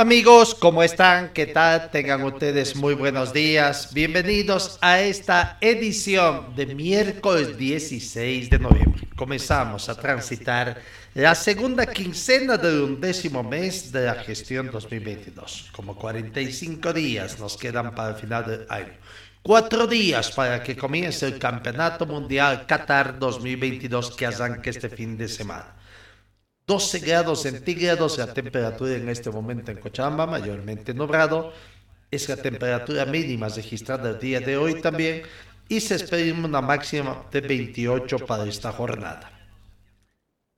Amigos, ¿cómo están? ¿Qué tal? Tengan ustedes muy buenos días. Bienvenidos a esta edición de miércoles 16 de noviembre. Comenzamos a transitar la segunda quincena del undécimo mes de la gestión 2022. Como 45 días nos quedan para el final del año. Cuatro días para que comience el Campeonato Mundial Qatar 2022 que arranca este fin de semana. 12 grados centígrados la temperatura en este momento en Cochabamba, mayormente nublado. Es la temperatura mínima registrada el día de hoy también y se espera una máxima de 28 para esta jornada.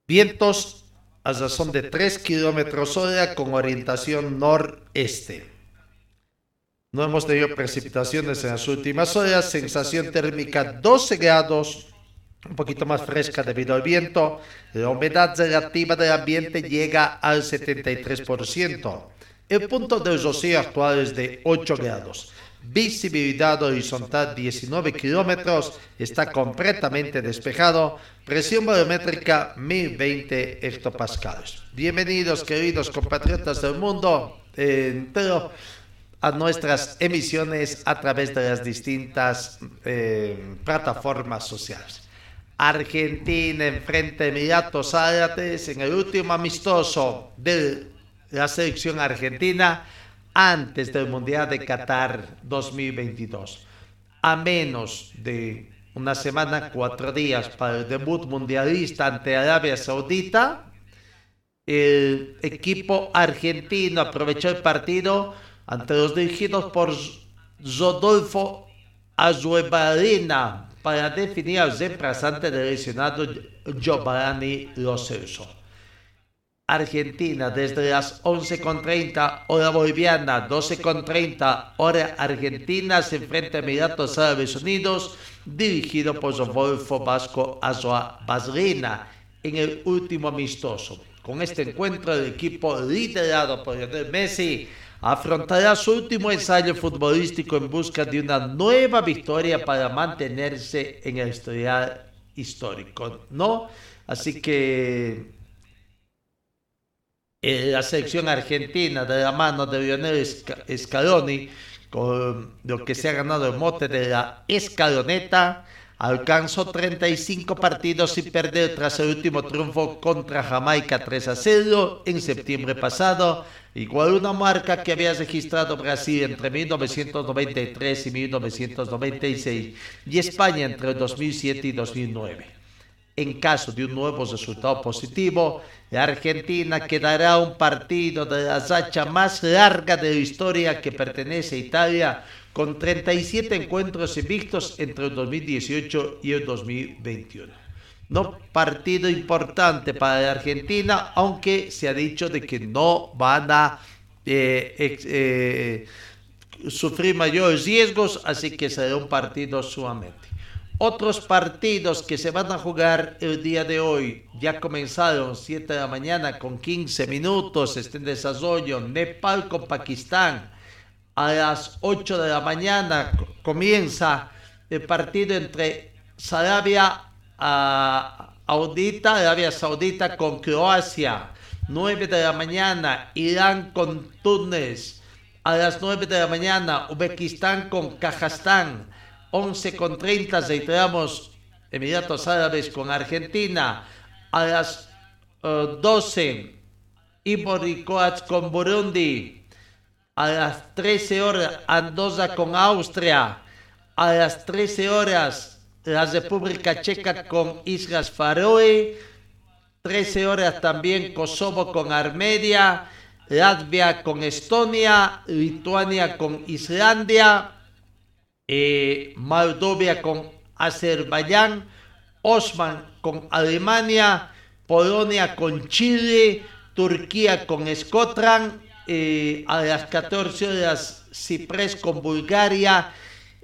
Vientos a razón de 3 kilómetros hora con orientación noreste. No hemos tenido precipitaciones en las últimas horas, sensación térmica 12 grados, un poquito más fresca debido al viento. La humedad relativa del ambiente llega al 73%. El punto de rocío actual es de 8 grados. Visibilidad horizontal 19 kilómetros. Está completamente despejado. Presión barométrica 1020 hectopascales. Bienvenidos, queridos compatriotas del mundo entero, a nuestras emisiones a través de las distintas eh, plataformas sociales. Argentina enfrenta a Emiratos Árabes en el último amistoso de la selección argentina antes del Mundial de Qatar 2022. A menos de una semana, cuatro días para el debut mundialista ante Arabia Saudita, el equipo argentino aprovechó el partido ante los dirigidos por Rodolfo Azuebarina para definir reemplazante del lesionado Giovanni Lo Celso. Argentina desde las 11.30 hora boliviana, 12.30 hora argentina se enfrenta a Emiratos Árabes Unidos dirigido por Rodolfo Vasco Azoa Basrina en el último amistoso. Con este encuentro el equipo liderado por Lionel Messi afrontará su último ensayo futbolístico en busca de una nueva victoria para mantenerse en el historial histórico, ¿no? Así que eh, la selección argentina de la mano de Lionel Scaloni, con lo que se ha ganado el mote de la escaloneta, alcanzó 35 partidos sin perder tras el último triunfo contra Jamaica 3 a 0 en septiembre pasado, igual una marca que había registrado Brasil entre 1993 y 1996 y España entre 2007 y 2009. En caso de un nuevo resultado positivo, la Argentina quedará un partido de la racha más larga de la historia que pertenece a Italia, con 37 encuentros invictos entre el 2018 y el 2021. No partido importante para la Argentina, aunque se ha dicho de que no van a eh, eh, sufrir mayores riesgos, así que será un partido sumamente. Otros partidos que se van a jugar el día de hoy ya comenzaron 7 de la mañana con 15 minutos, está en desarrollo Nepal con Pakistán. A las 8 de la mañana comienza el partido entre Arabia Saudita, Arabia Saudita con Croacia. 9 de la mañana Irán con Túnez. A las 9 de la mañana Uzbekistán con Kazajstán. 11 con 30 reiteramos Emiratos Árabes con Argentina. A las uh, 12 Ivory Coast con Burundi. A las 13 horas Andorra con Austria. A las 13 horas la República Checa con Islas Faroe. 13 horas también Kosovo con Armenia. Latvia con Estonia. Lituania con Islandia. Eh, Moldovia con Azerbaiyán. Osman con Alemania. Polonia con Chile. Turquía con Scotland eh, a las 14 horas Ciprés con Bulgaria,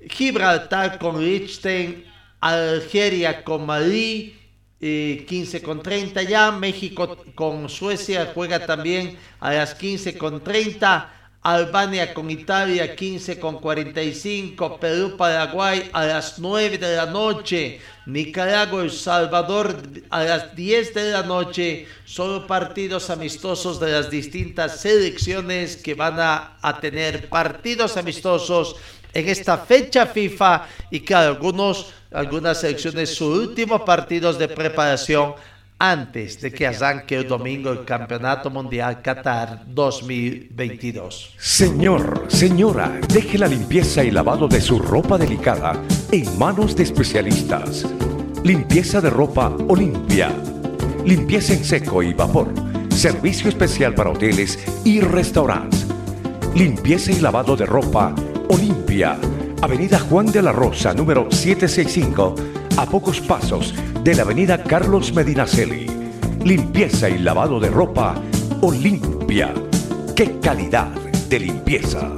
Gibraltar con Liechtenstein, Algeria con Malí, 15 eh, con 30 ya, México con Suecia juega también a las 15 con 30, Albania con Italia 15 con 45, Perú, Paraguay a las 9 de la noche, Nicaragua, El Salvador a las 10 de la noche, solo partidos amistosos de las distintas selecciones que van a, tener partidos amistosos en esta fecha FIFA y que algunos, algunas selecciones sus últimos partidos de preparación antes de que arranque el domingo el Campeonato Mundial Qatar 2022. Señor, señora, deje la limpieza y lavado de su ropa delicada en manos de especialistas. Limpieza de ropa Olimpia. Limpieza en seco y vapor. Servicio especial para hoteles y restaurantes. Limpieza y lavado de ropa Olimpia. Avenida Juan de la Rosa, número 765, a pocos pasos de la avenida Carlos Medinaceli. Limpieza y lavado de ropa Olimpia. ¡Qué calidad de limpieza!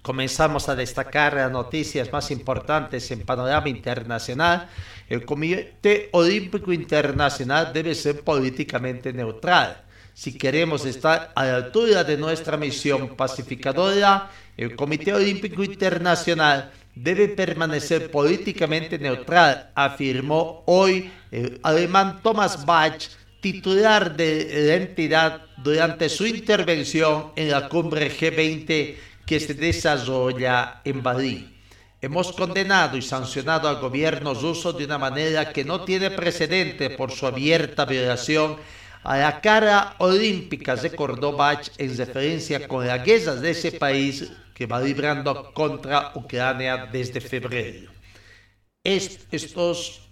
Comenzamos a destacar las noticias más importantes en panorama internacional. El Comité Olímpico Internacional debe ser políticamente neutral. Si queremos estar a la altura de nuestra misión pacificadora, el Comité Olímpico Internacional debe permanecer políticamente neutral, afirmó hoy el alemán Thomas Bach, titular de la entidad, durante su intervención en la cumbre G20 que se desarrolla en Bali. Hemos condenado y sancionado al gobierno ruso de una manera que no tiene precedente por su abierta violación a la cara olímpica, recordó Bach en referencia con la guerra de ese país que va librando contra Ucrania desde febrero. estos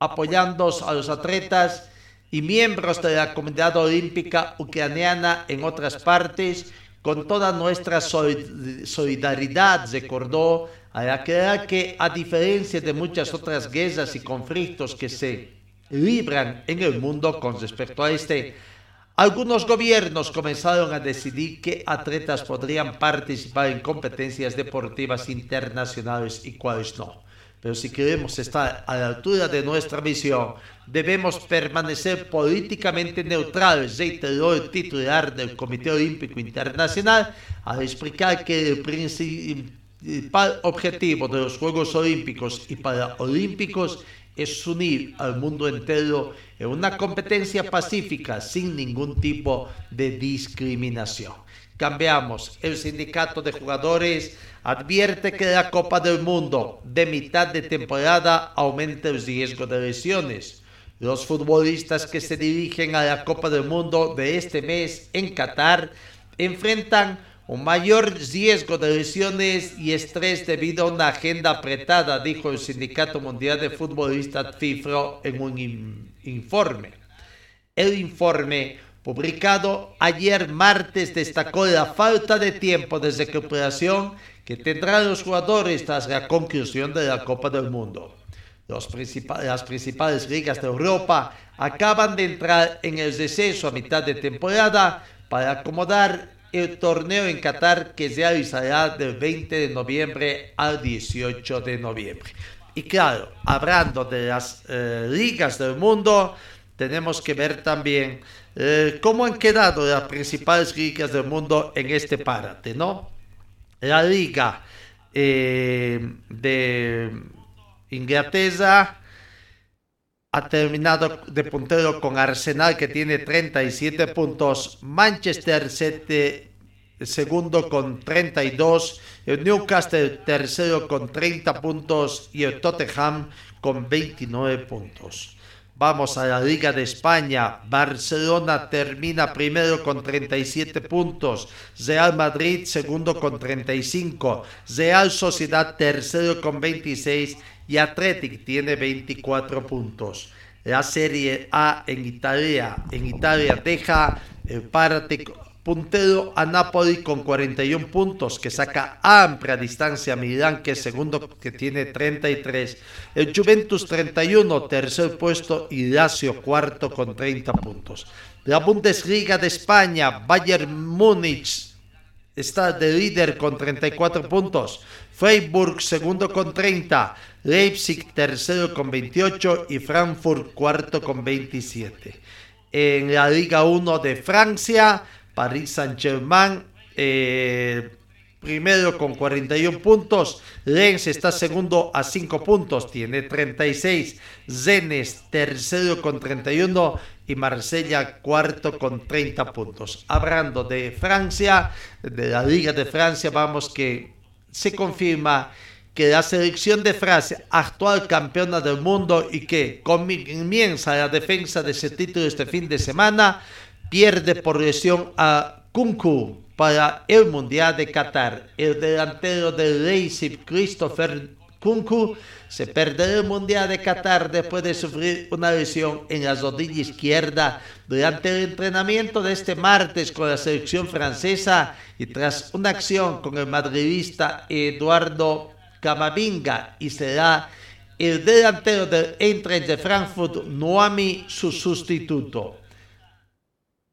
apoyando a los atletas y miembros de la comunidad olímpica ucraniana en otras partes, con toda nuestra solidaridad, recordó, al aclarar que a diferencia de muchas otras guerras y conflictos que se libran en el mundo con respecto a este, algunos gobiernos comenzaron a decidir qué atletas podrían participar en competencias deportivas internacionales y cuáles no. Pero si queremos estar a la altura de nuestra misión, debemos permanecer políticamente neutrales, reiteró el titular del Comité Olímpico Internacional al explicar que el principal objetivo de los Juegos Olímpicos y Paralímpicos es unir al mundo entero en una competencia pacífica sin ningún tipo de discriminación. Cambiamos. El sindicato de jugadores advierte que la Copa del Mundo de mitad de temporada aumenta el riesgo de lesiones. Los futbolistas que se dirigen a la Copa del Mundo de este mes en Qatar enfrentan un mayor riesgo de lesiones y estrés debido a una agenda apretada, dijo el Sindicato Mundial de Futbolistas FIFA en un informe. El informe publicado ayer martes destacó la falta de tiempo de recuperación que tendrán los jugadores tras la conclusión de la Copa del Mundo. las principales ligas de Europa acaban de entrar en el deceso a mitad de temporada para acomodar el torneo en Qatar que se realizará del 20 de noviembre al 18 de noviembre. Y claro, hablando de las eh, ligas del mundo, tenemos que ver también eh, cómo han quedado las principales ligas del mundo en este párate, ¿no? La liga eh, de Inglaterra ha terminado de puntero con Arsenal que tiene 37 puntos, Manchester segundo con 32, el Newcastle tercero con 30 puntos. Y el Tottenham con 29 puntos. Vamos a la Liga de España. Barcelona termina primero con 37 puntos. Real Madrid segundo con 35. Real Sociedad tercero con 26. Y Athletic tiene 24 puntos. La Serie A en Italia. En Italia deja el párate puntero a Napoli con 41 puntos, que saca amplia distancia a Milán, que es segundo, que tiene 33. El Juventus 31, tercer puesto, y Lazio cuarto con 30 puntos. La Bundesliga de España, Bayern Múnich está de líder con 34 puntos. Freiburg segundo con 30. Leipzig tercero con 28 y Frankfurt cuarto con 27. En la Liga 1 de Francia, Paris Saint-Germain, eh, primero con 41 puntos. Lens está segundo a 5 puntos, tiene 36. Zenes tercero con 31 y Marsella cuarto con 30 puntos. Hablando de Francia, de la Liga de Francia, vamos que se confirma que la selección de Francia, actual campeona del mundo y que comienza la defensa de ese título este fin de semana, pierde por lesión a Kunku para el Mundial de Qatar. El delantero del Leipzig, Christopher Kunku, se perderá el Mundial de Qatar después de sufrir una lesión en la rodilla izquierda durante el entrenamiento de este martes con la selección francesa y tras una acción con el madridista Eduardo Camavinga y será el delantero del Eintracht de Frankfurt, Noami, su sustituto.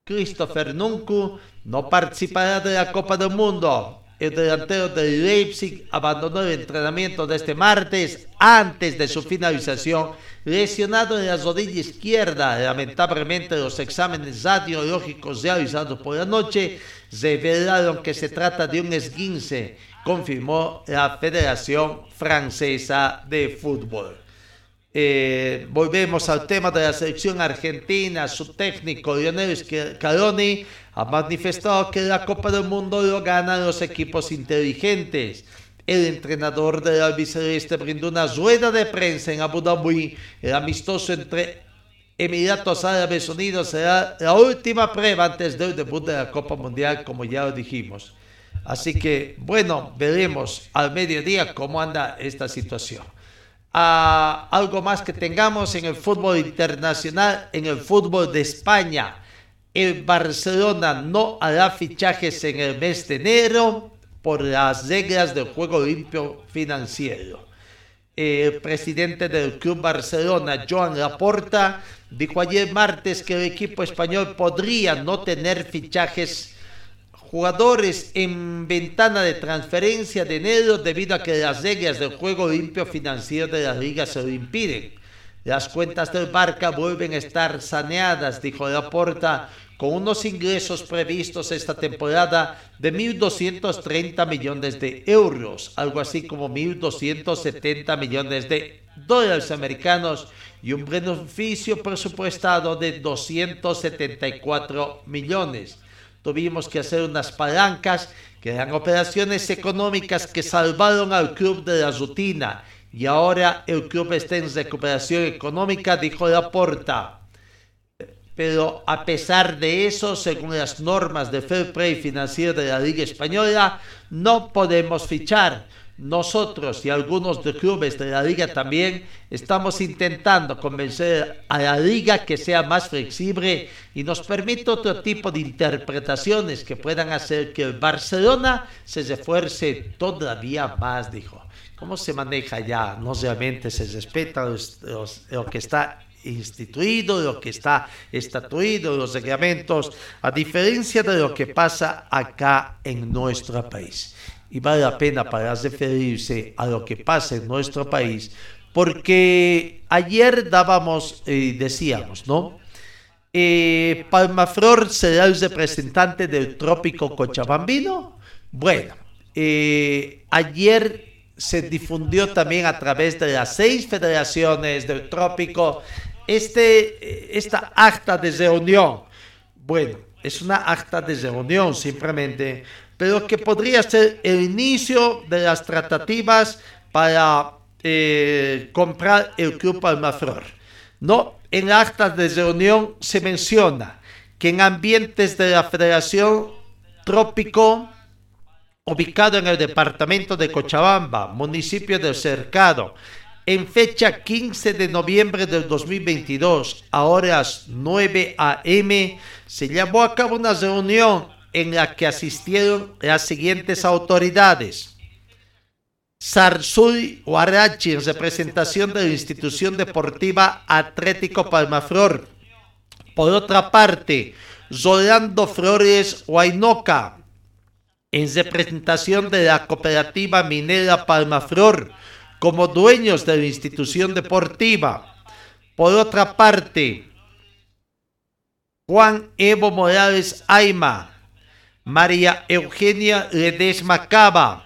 Christopher Nunku no participará de la Copa del Mundo. El delantero de Leipzig abandonó el entrenamiento de este martes antes de su finalización, lesionado en la rodilla izquierda. Lamentablemente, los exámenes radiológicos realizados por la noche revelaron que se trata de un esguince, confirmó la Federación Francesa de Fútbol. Eh, volvemos al tema de la selección argentina. Su técnico Lionel Scaloni ha manifestado que la Copa del Mundo lo ganan los equipos inteligentes. El entrenador del albiceleste brindó una rueda de prensa en Abu Dhabi. El amistoso entre Emiratos Árabes Unidos será la última prueba antes del debut de la Copa Mundial, como ya lo dijimos. Así que, bueno, veremos al mediodía cómo anda esta situación a algo más que tengamos en el fútbol internacional, en el fútbol de España. El Barcelona no hará fichajes en el mes de enero por las reglas del juego limpio financiero. El presidente del Club Barcelona, Joan Laporta, dijo ayer martes que el equipo español podría no tener fichajes jugadores en ventana de transferencia de enero debido a que las reglas del juego limpio financiero de la liga se lo impiden. Las cuentas del Barca vuelven a estar saneadas, dijo Laporta, con unos ingresos previstos esta temporada de 1.230 millones de euros, algo así como 1.270 millones de dólares americanos y un beneficio presupuestado de 274 millones tuvimos que hacer unas palancas que eran operaciones económicas que salvaron al club de la rutina. y ahora el club está en recuperación económica, dijo Laporta. Pero a pesar de eso, según las normas de fair play financiero de la Liga Española, no podemos fichar nosotros y algunos de clubes de la liga también estamos intentando convencer a la liga que sea más flexible y nos permita otro tipo de interpretaciones que puedan hacer que el Barcelona se refuerce todavía más, dijo. ¿Cómo se maneja ya? No realmente se respeta lo que está instituido, lo que está estatuido, los reglamentos, a diferencia de lo que pasa acá en nuestro país y vale la pena para referirse a lo que pasa en nuestro país, porque ayer dábamos, eh, decíamos, ¿no? Eh, Palmaflor será el representante del trópico cochabambino. Bueno, eh, ayer se difundió también a través de las seis federaciones del trópico este, esta acta de reunión. Bueno, es una acta de reunión simplemente pero que podría ser el inicio de las tratativas para eh, comprar el Club Palmaflor. No, en actas de reunión se menciona que en ambientes de la Federación Trópico, ubicado en el departamento de Cochabamba, municipio del Cercado, en fecha 15 de noviembre del 2022, a horas 9 a.m., se llevó a cabo una reunión en la que asistieron las siguientes autoridades. Sarsui Huarachi, en representación de la institución deportiva Atlético Palmaflor. Por otra parte, Rolando Flores Huaynoca, en representación de la cooperativa minera Palmaflor, como dueños de la institución deportiva. Por otra parte, Juan Evo Morales Aima, María Eugenia Ledesma Cava,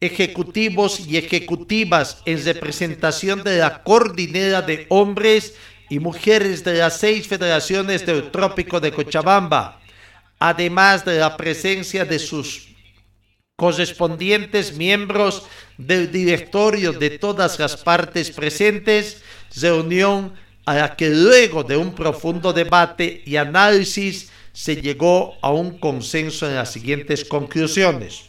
ejecutivos y ejecutivas en representación de la coordinera de hombres y mujeres de las seis federaciones del Trópico de Cochabamba, además de la presencia de sus correspondientes miembros del directorio de todas las partes presentes, reunión a la que luego de un profundo debate y análisis se llegó a un consenso en las siguientes conclusiones.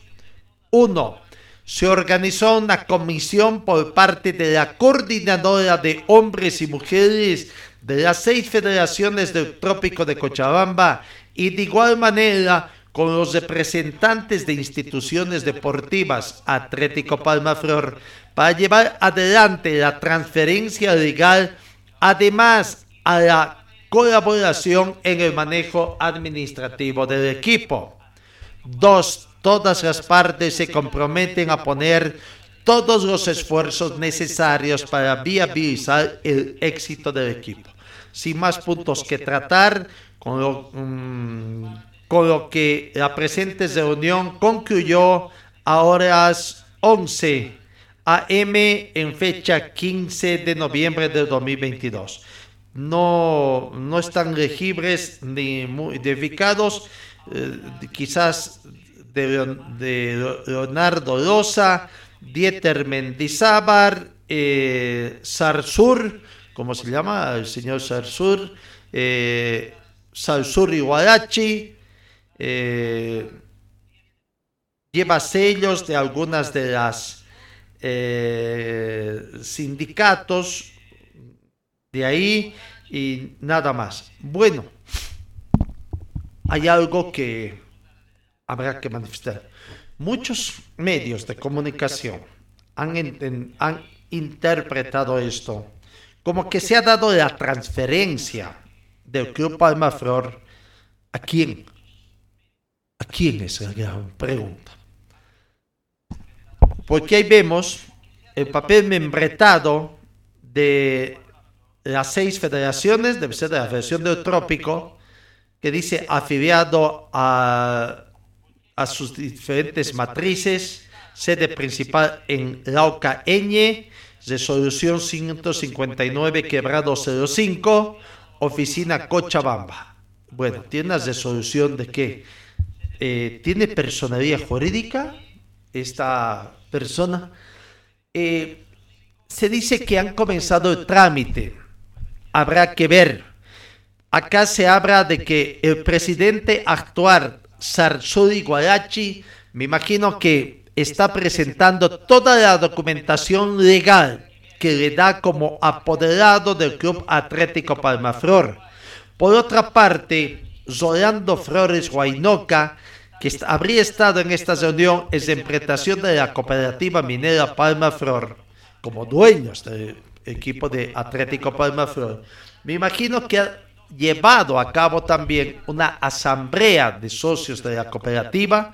1 se organizó una comisión por parte de la coordinadora de hombres y mujeres de las seis federaciones del Trópico de Cochabamba y de igual manera con los representantes de instituciones deportivas Atlético Palmaflor para llevar adelante la transferencia legal, además a la colaboración en el manejo administrativo del equipo. Dos, todas las partes se comprometen a poner todos los esfuerzos necesarios para viabilizar el éxito del equipo. Sin más puntos que tratar, con lo, mm, con lo que la presente reunión concluyó a horas 11 a.m. en fecha 15 de noviembre de 2022. No, no están legibles ni identificados, eh, quizás de, Leonardo Loza, Dieter Mendizábar, eh, Sarsur, ¿cómo se llama? El señor Sarsur, eh, Sarsur Iguarachi, eh, lleva sellos de algunas de las eh, sindicatos de ahí y nada más. Bueno, hay algo que habrá que manifestar. Muchos medios de comunicación han, han interpretado esto como que se ha dado la transferencia del Club Palma Flor a quién. ¿A quién es la gran pregunta? Porque ahí vemos el papel membretado de las seis federaciones, debe ser de la Federación del Trópico, que dice afiliado a a sus diferentes matrices, sede principal en Lauca Eñe, resolución 159 quebrado 05, oficina Cochabamba. Bueno, tiene una resolución de que eh, tiene personalidad jurídica esta persona. Eh, se dice que han comenzado el trámite. Habrá que ver. Acá se habla de que el presidente actual Sarsudi Guarachi, me imagino que está presentando toda la documentación legal que le da como apoderado del Club Atlético Palmaflor. Por otra parte, Rolando Flores Guainoca, que habría estado en esta reunión en representación de la cooperativa minera Palmaflor, como dueños del equipo de Atlético Palmaflor. Me imagino que llevado a cabo también una asamblea de socios de la cooperativa.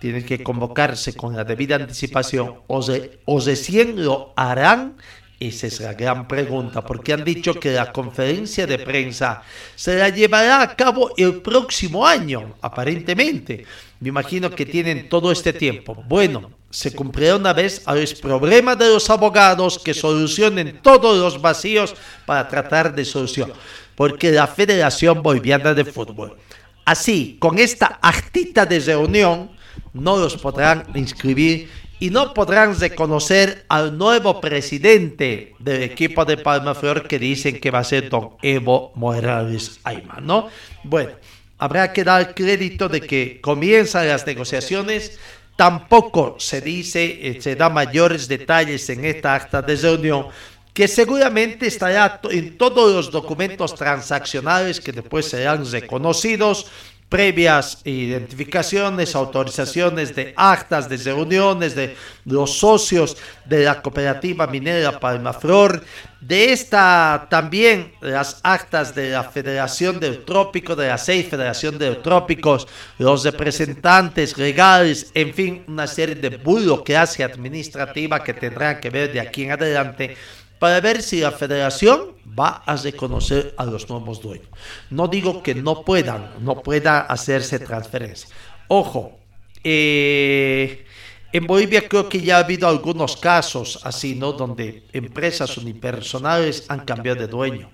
Tienen que convocarse con la debida anticipación o, o recién lo harán. Esa es la gran pregunta, porque han dicho que la conferencia de prensa se la llevará a cabo el próximo año, aparentemente. Me imagino que tienen todo este tiempo. Bueno, se cumplirá una vez a los problemas de los abogados que solucionen todos los vacíos para tratar de solucionar porque la Federación Boliviana de Fútbol. Así, con esta actita de reunión, no los podrán inscribir y no podrán reconocer al nuevo presidente del equipo de Palmaflor que dicen que va a ser don Evo Morales Ayman, ¿no? Bueno, habrá que dar crédito de que comienzan las negociaciones. Tampoco se dice, eh, se da mayores detalles en esta acta de reunión, que seguramente estará en todos los documentos transaccionales que después serán reconocidos previas identificaciones, autorizaciones de actas de reuniones de los socios de la cooperativa minera Palmaflor, de esta también las actas de la Federación del Trópico, de la seis Federación de Trópicos, los representantes legales, en fin, una serie de burocracia administrativa que tendrán que ver de aquí en adelante para ver si la federación va a reconocer a los nuevos dueños. No digo que no puedan, no pueda hacerse transferencia. Ojo, eh, en Bolivia creo que ya ha habido algunos casos así, ¿no? Donde empresas unipersonales han cambiado de dueño.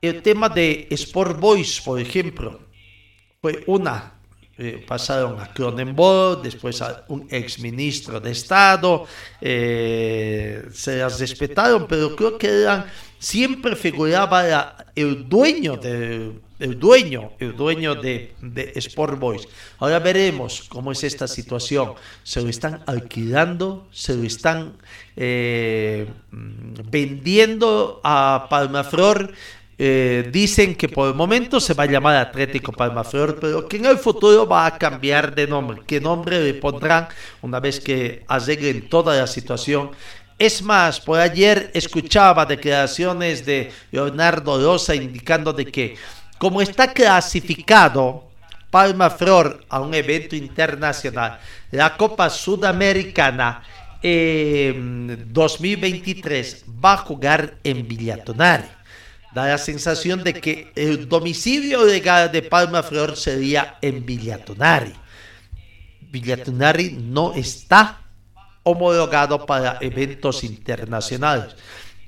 El tema de Sport Boys, por ejemplo, fue una eh, pasaron a Cronenberg, después a un exministro de Estado, eh, se las respetaron, pero creo que eran, siempre figuraba el dueño de el dueño, el dueño de, de, Sport Boys. Ahora veremos cómo es esta situación. Se lo están alquilando, se lo están eh, vendiendo a Palmaflor eh, dicen que por el momento se va a llamar Atlético Palmaflor, pero que en el futuro va a cambiar de nombre. ¿Qué nombre le pondrán una vez que arreglen toda la situación? Es más, por ayer escuchaba declaraciones de Leonardo Rosa indicando de que como está clasificado Palmaflor a un evento internacional, la Copa Sudamericana 2023 eh, va a jugar en Villatonari da la sensación de que el domicilio legal de Palma Flor sería en Villatonari. Villatonari no está homologado para eventos internacionales.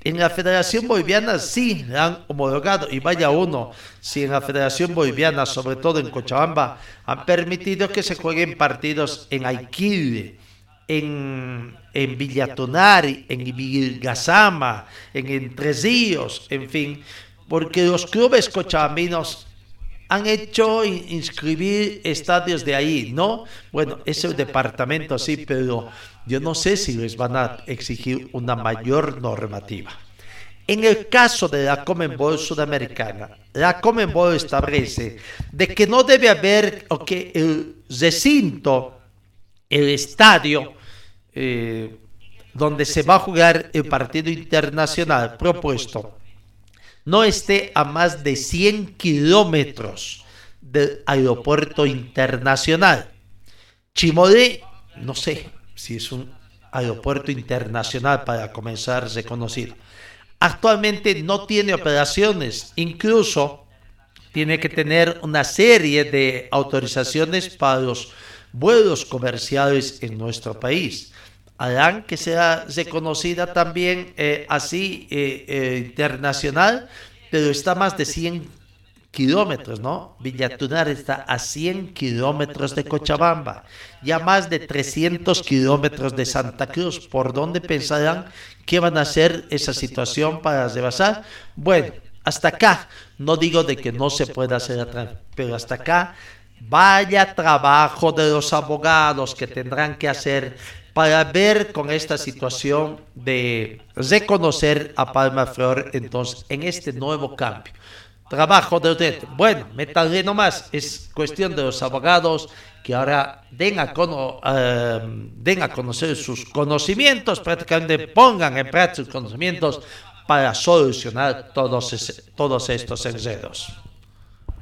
En la Federación Boliviana sí la han homologado y vaya uno, si en la Federación Boliviana, sobre todo en Cochabamba, han permitido que se jueguen partidos en Aiquile, en, en Villatonari, en Vilgasama, en Entre Ríos, en fin, porque los clubes cochabambinos han hecho inscribir estadios de ahí, ¿no? Bueno, es el departamento sí, pero yo no sé si les van a exigir una mayor normativa. En el caso de la Comenbol sudamericana, la Comenbol establece de que no debe haber, o que el recinto el estadio eh, donde se va a jugar el partido internacional propuesto no esté a más de 100 kilómetros del aeropuerto internacional. Chimodé, no sé si es un aeropuerto internacional para comenzar reconocido. Actualmente no tiene operaciones, incluso tiene que tener una serie de autorizaciones para los vuelos comerciales en nuestro país. Harán que sea reconocida también eh, así eh, eh, internacional, pero está más de 100 kilómetros, ¿no? Villatunar está a 100 kilómetros de Cochabamba y a más de 300 kilómetros de Santa Cruz. ¿Por dónde pensarán que van a hacer esa situación para rebasar? Bueno, hasta acá, no digo de que no se pueda hacer, pero hasta acá Vaya trabajo de los abogados que tendrán que hacer para ver con esta situación de reconocer a Palma Flor entonces en este nuevo cambio. Trabajo de usted. Bueno, me tardé nomás. Es cuestión de los abogados que ahora den a, eh, conocer sus conocimientos, prácticamente pongan en práctica sus conocimientos para solucionar todos, todos estos enredos.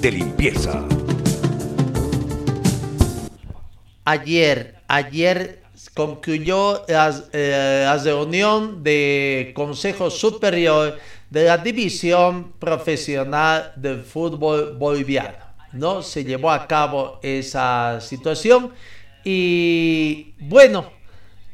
De limpieza. Ayer, ayer concluyó la, eh, la reunión de Consejo Superior de la División Profesional del Fútbol Boliviano. ¿no? Se llevó a cabo esa situación y bueno,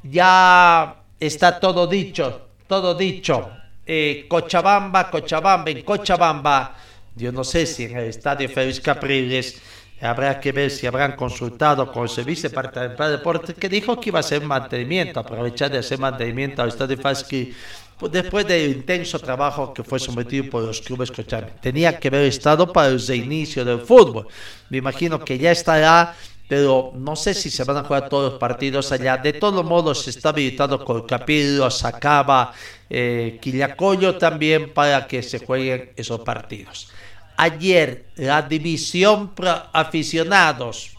ya está todo dicho, todo dicho. Eh, Cochabamba, Cochabamba, en Cochabamba, yo no sé si en el estadio Félix Capriles habrá que ver si habrán consultado con el Servicio Departamental de Deportes que dijo que iba a hacer mantenimiento, aprovechar de hacer mantenimiento al estadio Félix pues, después del intenso trabajo que fue sometido por los clubes cochabambinos. Tenía que haber estado para el reinicio del fútbol. Me imagino que ya estará pero no sé si se van a jugar todos los partidos allá. De todos modos, se está habilitado Colcapillo, Sacaba, eh, Quillacoyo también para que se jueguen esos partidos. Ayer, la división aficionados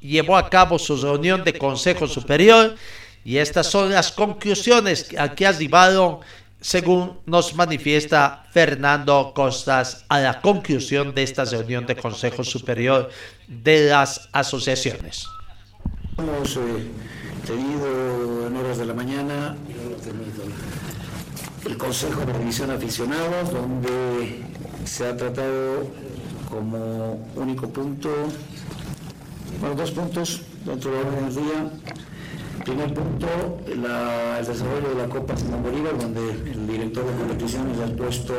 llevó a cabo su reunión de Consejo Superior y estas son las conclusiones a que arribaron según nos manifiesta Fernando Costas a la conclusión de esta reunión de Consejo Superior de las asociaciones. Hemos eh, tenido en horas de la mañana el Consejo de Revisión Aficionados, donde se ha tratado como único punto, bueno, dos puntos dentro del orden del día, Primer punto, el desarrollo de la Copa Simón Bolívar, donde el director de competiciones ha puesto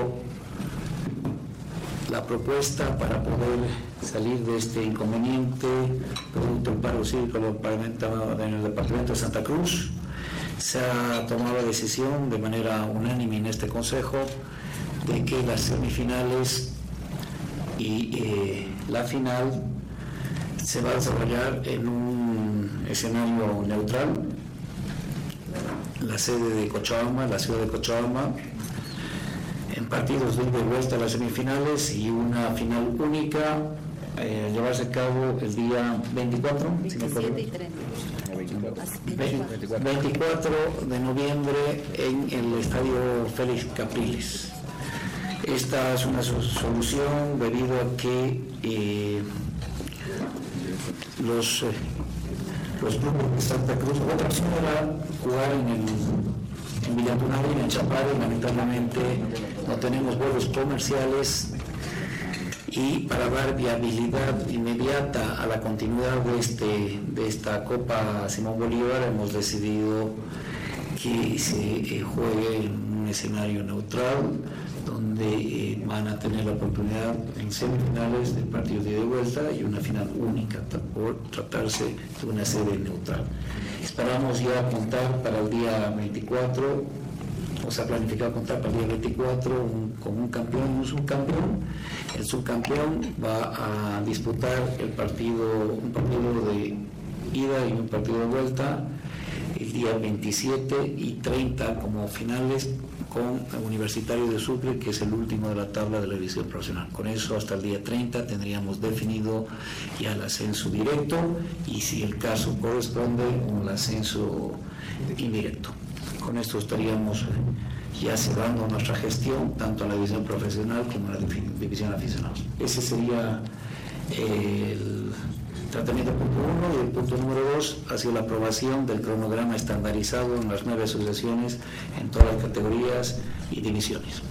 la propuesta para poder salir de este inconveniente producto del paro cívico en el departamento de Santa Cruz. Se ha tomado la decisión de manera unánime en este consejo de que las semifinales y eh, la final se va a desarrollar en un escenario neutral, la sede de Cochabamba, la ciudad de Cochabamba, en partidos de vuelta a las semifinales y una final única eh, llevarse a cabo el día 24, 24 de noviembre en el estadio Félix Capriles. Esta es una solución debido a que eh, los, eh, los grupos de Santa Cruz. Otra opción era jugar en, el, en y en Chaparro. Lamentablemente no tenemos vuelos comerciales y para dar viabilidad inmediata a la continuidad de, este, de esta Copa Simón Bolívar hemos decidido que se eh, juegue en un escenario neutral donde van a tener la oportunidad en semifinales del partido de vuelta y una final única por tratarse de una sede neutral. Esperamos ya contar para el día 24, o sea, planificado contar para el día 24 con un campeón y un subcampeón. El subcampeón va a disputar el partido, un partido de ida y un partido de vuelta el día 27 y 30 como finales con Universitario de Sucre, que es el último de la tabla de la división profesional. Con eso, hasta el día 30 tendríamos definido ya el ascenso directo y, si el caso corresponde, un ascenso indirecto. Con esto estaríamos ya cerrando nuestra gestión, tanto a la división profesional como a la división aficionados. Ese sería el Tratamiento punto uno y el punto número dos ha sido la aprobación del cronograma estandarizado en las nueve asociaciones en todas las categorías y divisiones.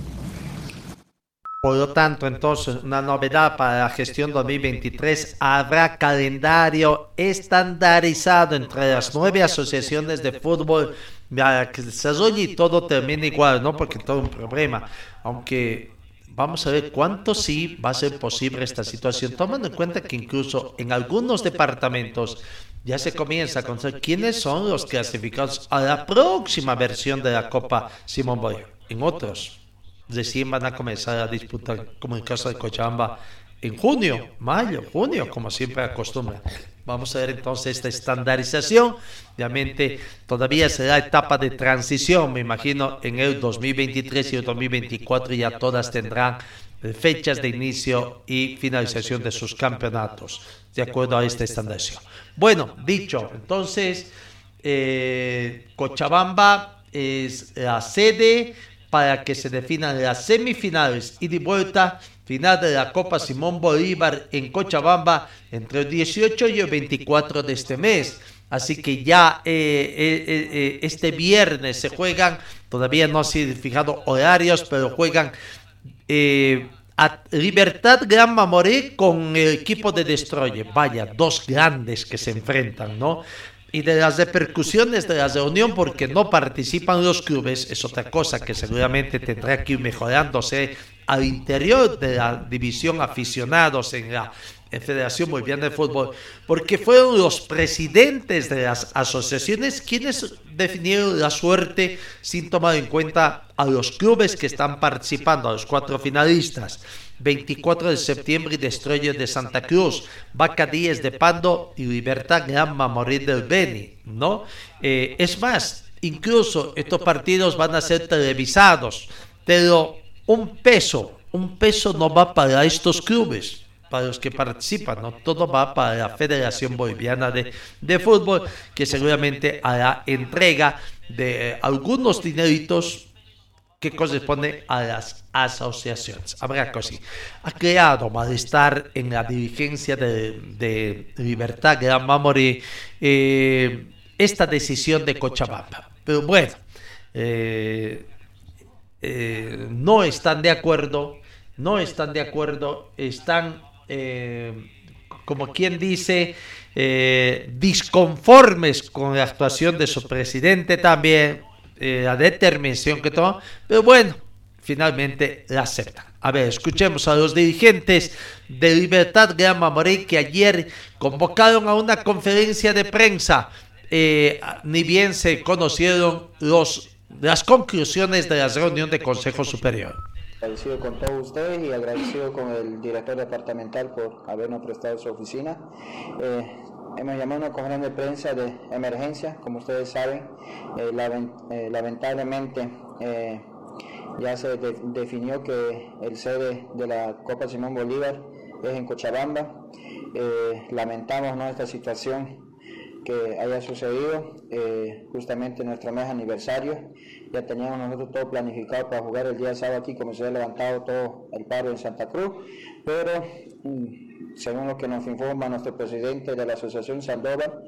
Por lo tanto, entonces, una novedad para la gestión 2023, habrá calendario estandarizado entre las nueve asociaciones de fútbol para que se desarrolle y todo termine igual, ¿no? Porque todo un problema, aunque Vamos a ver cuánto sí va a ser posible esta situación, tomando en cuenta que incluso en algunos departamentos ya se comienza a conocer quiénes son los clasificados a la próxima versión de la Copa Simón Bolívar. En otros, recién van a comenzar a disputar, como en el caso de Cochabamba, en junio, mayo, junio, como siempre acostumbra. Vamos a ver entonces esta estandarización. Obviamente todavía será etapa de transición, me imagino en el 2023 y el 2024 ya todas tendrán fechas de inicio y finalización de sus campeonatos, de acuerdo a esta estandarización. Bueno, dicho, entonces eh, Cochabamba es la sede para que se definan las semifinales y de vuelta final de la Copa Simón Bolívar en Cochabamba entre el 18 y el 24 de este mes. Así que ya eh, eh, eh, este viernes se juegan, todavía no se han fijado horarios, pero juegan a Libertad Gran Mamoré con el equipo de Destroyer. Vaya, dos grandes que se enfrentan, ¿no? Y de las repercusiones de la reunión, porque no participan los clubes, es otra cosa que seguramente tendrá que ir mejorándose al interior de la división aficionados en la en Federación Boliviana de Fútbol, porque fueron los presidentes de las asociaciones quienes definieron la suerte sin tomar en cuenta a los clubes que están participando, a los cuatro finalistas. 24 de septiembre Destroyer de Santa Cruz, Vaca Díez de Pando y Libertad Gran Morir del Beni, ¿no? Eh, es más, incluso estos partidos van a ser televisados, pero un peso, un peso no va para estos clubes para los que participan, ¿no? Todo va para la Federación Boliviana de, de Fútbol, que seguramente hará entrega de algunos dineritos que corresponde a las asociaciones. Habrá que sí. Ha creado malestar en la dirigencia de, de Libertad Gran Mamori eh, esta decisión de Cochabamba. Pero bueno, eh, eh, no están de acuerdo, no están de acuerdo, están eh, como quien dice, eh, disconformes con la actuación de su presidente también, la determinación que tomó, pero bueno, finalmente la aceptan. A ver, escuchemos a los dirigentes de Libertad Gran Mamoré que ayer convocaron a una conferencia de prensa. ni bien se conocieron los, las conclusiones de la reunión de Consejo Superior. Agradecido con todos ustedes y agradecido con el director departamental por habernos prestado su oficina. Eh, hemos llamado a una conferencia de prensa de emergencia, como ustedes saben, eh, eh, lamentablemente ya se definió que el sede de la Copa Simón Bolívar es en Cochabamba. lamentamos ¿no? esta situación que haya sucedido justamente en nuestro mes aniversario ya teníamos nosotros todo planificado para jugar el día sábado aquí, como se ha levantado todo el paro en Santa Cruz, pero mm, según lo que nos informa nuestro presidente de la Asociación Sandoval,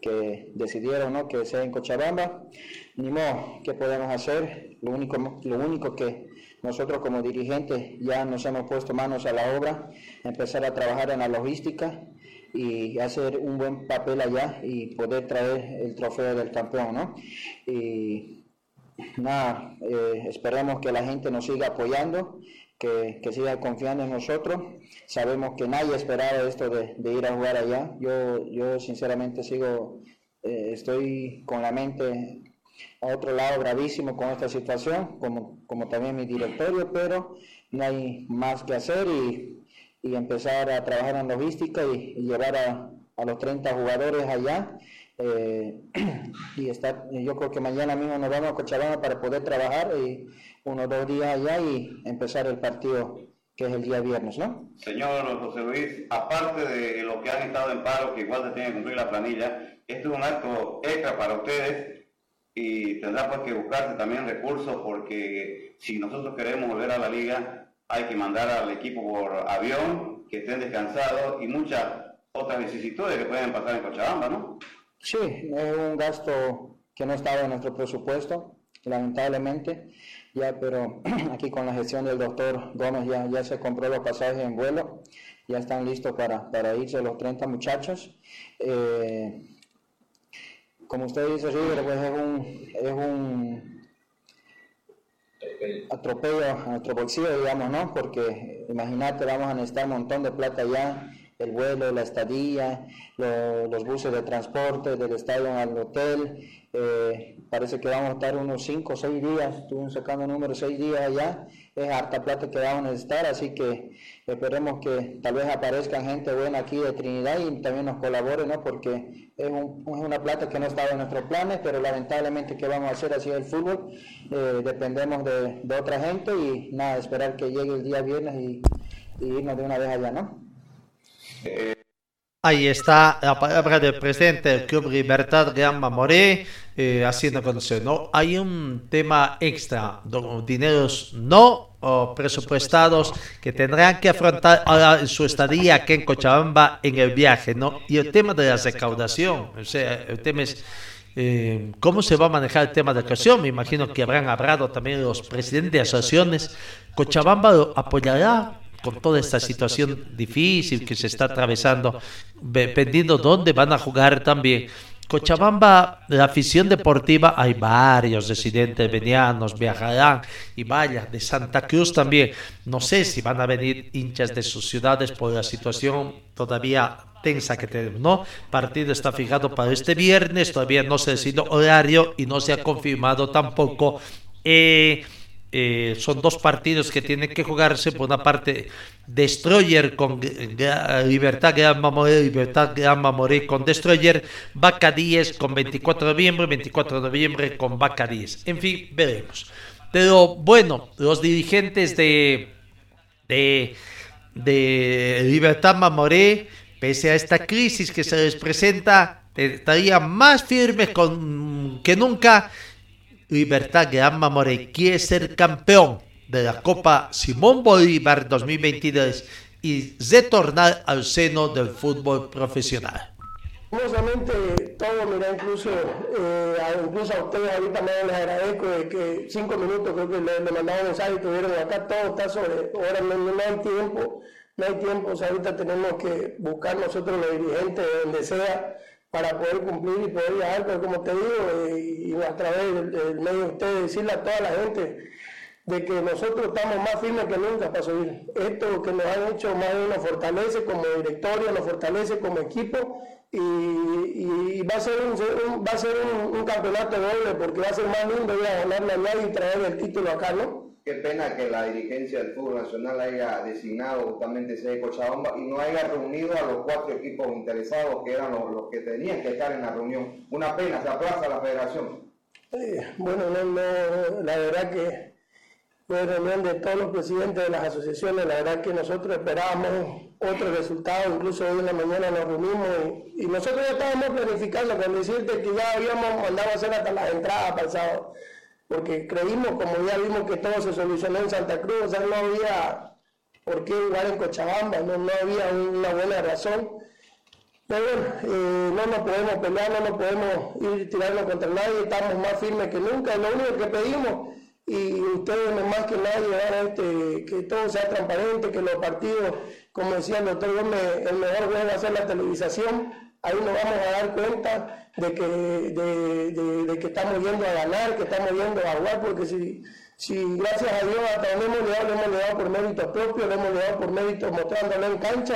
que decidieron ¿no? que sea en Cochabamba, ni modo, ¿qué podemos hacer? Lo único, lo único que nosotros como dirigentes ya nos hemos puesto manos a la obra, empezar a trabajar en la logística y hacer un buen papel allá y poder traer el trofeo del campeón, ¿no? Y nada, eh, esperemos que la gente nos siga apoyando, que, siga confiando en nosotros. Sabemos que nadie esperaba esto de, ir a jugar allá. Yo, yo sinceramente sigo, eh, estoy con la mente a otro lado gravísimo con esta situación, como, como también mi directorio, pero no hay más que hacer y, empezar a trabajar en logística y, llevar a, a los 30 jugadores allá eh, y está, yo creo que mañana mismo nos vamos a Cochabamba para poder trabajar y unos dos días allá y empezar el partido que es el día viernes, ¿no? Señor José Luis, aparte de lo que han estado en paro, que igual se tiene que cumplir la planilla, este es un acto extra para ustedes y tendrá pues que buscarse también recursos porque si nosotros queremos volver a la liga hay que mandar al equipo por avión, que estén descansados y muchas otras vicisitudes que pueden pasar en Cochabamba, ¿no? Sí, es un gasto que no estaba en nuestro presupuesto, lamentablemente, ya, pero aquí con la gestión del doctor Gómez ya, se compró los pasajes en vuelo, ya están listos para, para irse los 30 muchachos. Eh, como usted dice, River, pues es un, es un atropello a nuestro bolsillo, digamos, ¿no? Porque imagínate, vamos a necesitar un montón de plata ya el vuelo, la estadía, los buses de transporte del estadio al hotel. Eh, parece que vamos a estar unos 5 o 6 días, estuvimos sacando número 6 días allá, es harta plata que vamos a necesitar, así que esperemos que tal vez aparezca gente buena aquí de Trinidad y también nos colabore, ¿no? porque es, una plata que no estaba en nuestros planes, pero lamentablemente ¿qué vamos a hacer así el fútbol? Eh, dependemos de, otra gente y nada, esperar que llegue el día viernes y, y irnos de una vez allá, ¿no? Eh, Ahí está la palabra del presidente del Club Libertad Gamba Moré, eh, haciendo conocer, ¿no? Hay un tema extra, dineros no presupuestados que tendrán que afrontar ahora su estadía aquí en Cochabamba en el viaje, ¿no? Y el tema de la recaudación, o sea, el tema es... Eh, ¿Cómo se va a manejar el tema de recaudación? Me imagino que habrán hablado también los presidentes de asociaciones. ¿Cochabamba apoyará con toda esta situación difícil que se está atravesando, dependiendo dónde van a jugar también. Cochabamba, la afición deportiva, hay varios residentes venianos, viajarán y vaya, de Santa Cruz también. No sé si van a venir hinchas de sus ciudades por la situación todavía tensa que tenemos, ¿no? Partido está fijado para este viernes, todavía no se ha decidido horario y no se ha confirmado tampoco. Eh, eh, son dos partidos que tienen que jugarse. Por una parte, Destroyer con Libertad Gran Mamoré, Libertad Gran Mamoré con Destroyer, Vaca 10 con 24 de noviembre, 24 de noviembre con Vaca 10. En fin, veremos. Pero bueno, los dirigentes de, de, de Libertad Mamoré, pese a esta crisis que se les presenta, estarían más firmes que nunca Libertad Gran Mamoré quiere ser campeón de la Copa Simón Bolívar 2022 y retornar al seno del fútbol profesional. Famosamente todo, mira, incluso, eh, incluso a ustedes ahorita me les agradezco de que cinco minutos creo que le, le mandaba un mensaje y tuvieron acá, todo está sobre, ahora no, no, hay tiempo, no hay tiempo, o sea, ahorita tenemos que buscar nosotros los dirigentes donde sea para poder cumplir y poder viajar, pero como te digo, eh, y, a través del, medio de ustedes, decirle a toda la gente de que nosotros estamos más firmes que nunca para subir. Esto que nos han hecho más nos fortalece como directorio, nos fortalece como equipo y, va a ser, un, va a ser un, campeonato doble porque va a ser más lindo ir a ganarle a nadie y traer el título acá, ¿no? Qué pena que la dirigencia del fútbol nacional haya designado justamente ese Cochabamba y no haya reunido a los cuatro equipos interesados que eran los, que tenían que estar en la reunión. Una pena, se aplaza la federación. bueno, no, la verdad que fue reunión de todos los presidentes de las asociaciones, la verdad que nosotros esperábamos otro resultado, incluso hoy en la mañana nos reunimos y, nosotros ya estábamos planificando, con decirte que ya habíamos mandado hacer hasta las entradas sábado porque creímos, como ya vimos que todo se solucionó en Santa Cruz, o sea, no había por qué jugar en Cochabamba, no, no había una buena razón. Pero eh, no nos podemos pelear, no nos podemos ir tirando contra nadie, estamos más firmes que nunca, lo único que pedimos, y ustedes más que nadie, este, que todo sea transparente, que los partidos, como decía el doctor el mejor juego va a ser la televisación, ahí nos vamos a dar cuenta de que, de, que estamos yendo a ganar, que estamos yendo a jugar, porque si, si gracias a Dios hasta donde hemos llegado, lo hemos llegado por méritos propios, lo hemos llegado por méritos mostrándolo en cancha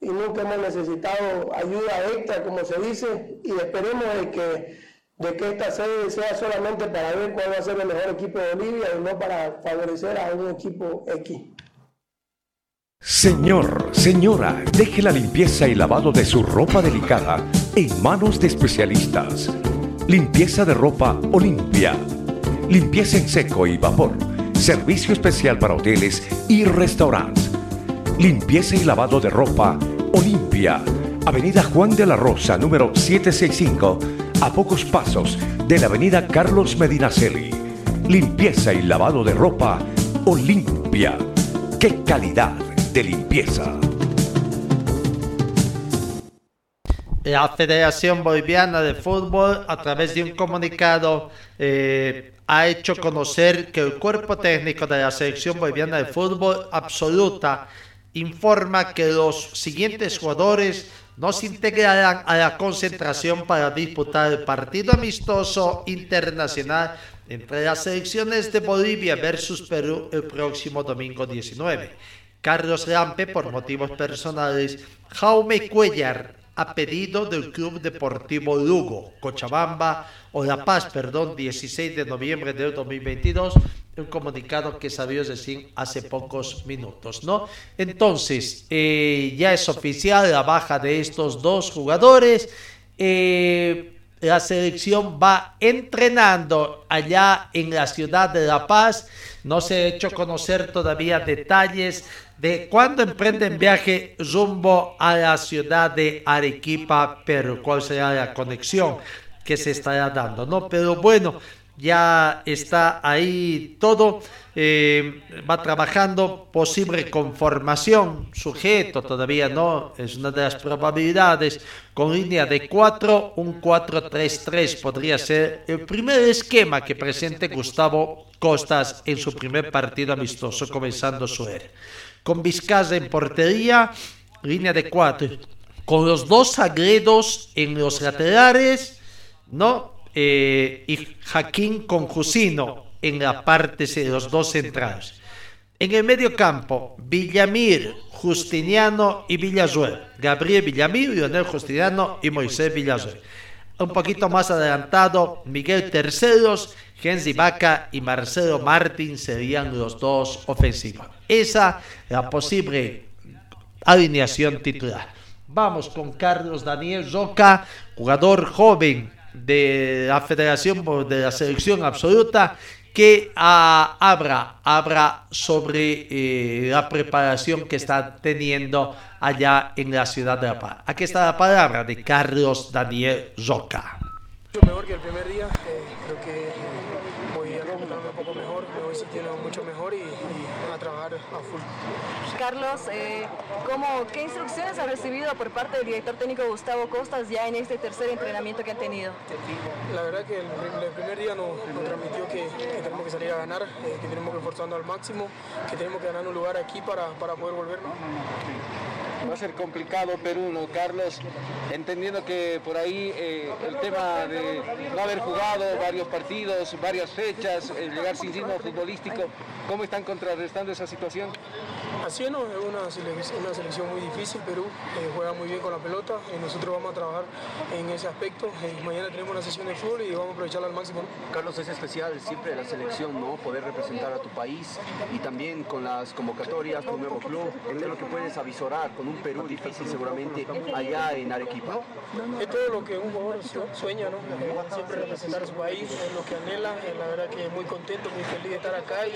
y, nunca hemos necesitado ayuda extra, como se dice, y esperemos de que, de que esta sede sea solamente para ver cuál va a ser el mejor equipo de Bolivia y no para favorecer a un equipo X. Señor, señora, deje la limpieza y lavado de su ropa delicada en manos de especialistas. Limpieza de ropa Olimpia. Limpieza en seco y vapor. Servicio especial para hoteles y restaurantes. Limpieza y lavado de ropa Olimpia. Avenida Juan de la Rosa, número 765, a pocos pasos de la Avenida Carlos Medinaceli. Limpieza y lavado de ropa Olimpia. ¡Qué calidad! de limpieza. La Federación Boliviana de Fútbol, a través de un comunicado, eh, ha hecho conocer que el cuerpo técnico de la Selección Boliviana de Fútbol absoluta informa que los siguientes jugadores no se integrarán a la concentración para disputar el partido amistoso internacional entre las selecciones de Bolivia versus Perú el próximo domingo 19. Carlos Rampe por motivos personales, Jaume Cuellar a pedido del Club Deportivo Lugo, Cochabamba o La Paz, perdón, 16 de noviembre del 2022, un comunicado que salió decir hace pocos minutos, ¿no? Entonces, eh, ya es oficial la baja de estos dos jugadores. Eh, la selección va entrenando allá en la ciudad de La Paz. No se ha hecho conocer todavía detalles de cuándo emprenden viaje rumbo a la ciudad de Arequipa, pero cuál será la conexión que se estará dando, ¿no? Pero bueno, ya está ahí todo, eh, va trabajando, posible conformación, sujeto todavía no, es una de las probabilidades, con línea de 4, un 4-3-3 podría ser el primer esquema que presente Gustavo Costas en su primer partido amistoso, comenzando su era. Con Vizcaya en portería, línea de 4, con los dos agredos en los laterales, ¿no? Eh, y Jaquín con Jusino en la parte de los dos centrales. En el medio campo, Villamir, Justiniano y Villazuel. Gabriel Villamir, Lionel Justiniano y Moisés Villazuel. Un poquito más adelantado, Miguel Terceros, Genzi Vaca y Marcelo Martín serían los dos ofensivos. Esa la posible alineación titular. Vamos con Carlos Daniel Roca, jugador joven de la Federación de la Selección Absoluta que ah, habla, sobre eh, la preparación que está teniendo allá en la ciudad de La Paz. Aquí está la palabra de Carlos Daniel Roca. Mejor que el primer día, eh, creo que voy a recuperarme un poco mejor, me voy sintiendo mucho mejor y, y a trabajar a full. Carlos, eh, ¿cómo, ¿qué instrucciones ha recibido por parte del director técnico Gustavo Costas ya en este tercer entrenamiento que han tenido? La verdad que el, primer día nos, nos transmitió que, que tenemos que salir a ganar, eh, que tenemos que esforzarnos al máximo, que tenemos que ganar un lugar aquí para, para poder volver. Va a ser complicado Perú, ¿no, Carlos? Entendiendo que por ahí eh, el tema de no haber jugado varios partidos, varias fechas, el llegar sin ritmo futbolístico, ¿cómo están contrarrestando esa situación? Así no, es una selección, una selección muy difícil, Perú eh, juega muy bien con la pelota y nosotros vamos a trabajar en ese aspecto. Eh, mañana tenemos una sesión de fútbol y vamos a aprovecharla al máximo. Carlos, es especial siempre la selección, ¿no? Poder representar a tu país y también con las convocatorias, tu nuevo club, es lo que puedes avisorar con un Perú difícil seguramente allá en Arequipa. Es todo lo que un jugador sueña, ¿no? Siempre representar a su país, es lo que anhela. La verdad que muy contento, muy feliz de estar acá y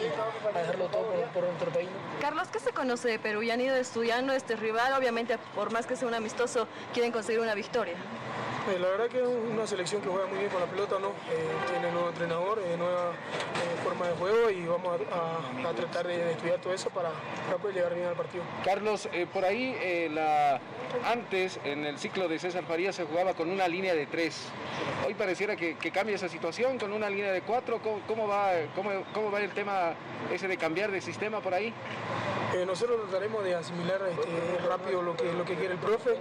a dejarlo todo por, por nuestro país. Carlos, ¿qué se conoce de Perú? Ya han ido estudiando este rival, obviamente por más que sea un amistoso, quieren conseguir una victoria. Eh, la verdad que es una selección que juega muy bien con la pelota, ¿no? Eh, tiene nuevo entrenador, eh, nueva forma de juego y vamos a, tratar de, estudiar todo eso para, para poder llegar bien al partido. Carlos, por ahí la... antes en el ciclo de César Farías se jugaba con una línea de tres. Hoy pareciera que, cambia esa situación con una línea de cuatro. ¿Cómo, cómo va, cómo, cómo va el tema ese de cambiar de sistema por ahí? Eh, nosotros trataremos de asimilar este, rápido lo que, lo que quiere el profe,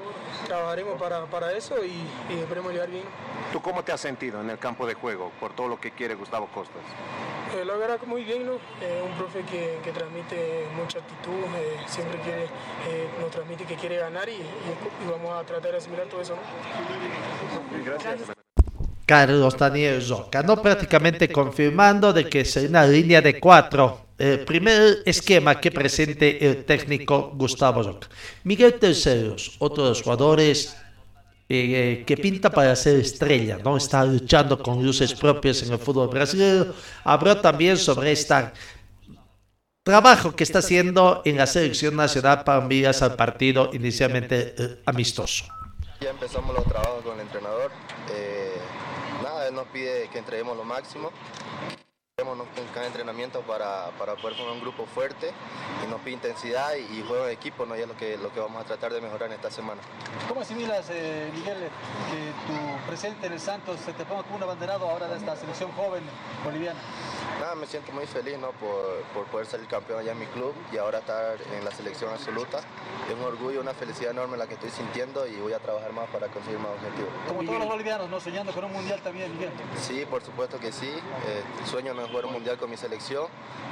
trabajaremos para, para eso y, y esperemos llegar bien. ¿Tú cómo te has sentido en el campo de juego por todo lo que quiere Gustavo Costas? Eh, la verdad que muy bien, ¿no? Eh, un profe que, que transmite mucha actitud, eh, siempre quiere, eh, nos transmite que quiere ganar y, y- y vamos a tratar de asimilar todo eso, ¿no? Gracias. Carlos Daniel Roca, ¿no? Prácticamente confirmando de que será una línea de cuatro. El primer esquema que presente el técnico Gustavo Roca. Miguel Terceros, otro de los jugadores eh, que pinta para ser estrella, ¿no? Está luchando con luces propias en el fútbol brasileño. Habló también sobre este trabajo que está haciendo en la selección nacional para miras al partido inicialmente eh, amistoso. Ya empezamos los trabajos con el entrenador. Eh, nada, él nos pide que entreguemos lo máximo. Entrenemos en cada entrenamiento para, para poder formar un grupo fuerte y nos pide intensidad y, y juego en equipo, ¿no? Y es lo que, lo que vamos a tratar de mejorar en esta semana. ¿Cómo asimilas, eh, Miguel, que tu presente en el Santos se te ponga como un abanderado ahora de esta selección joven boliviana? Nada, me siento muy feliz ¿no? por, por poder salir campeón allá en mi club y ahora estar en la selección absoluta. Es un orgullo, una felicidad enorme la que estoy sintiendo y voy a trabajar más para conseguir más objetivos. Como todos los bolivianos, ¿no? Soñando con un mundial también, Miguel. Sí, por supuesto que sí. Eh, sueño en jugar un mundial con mi selección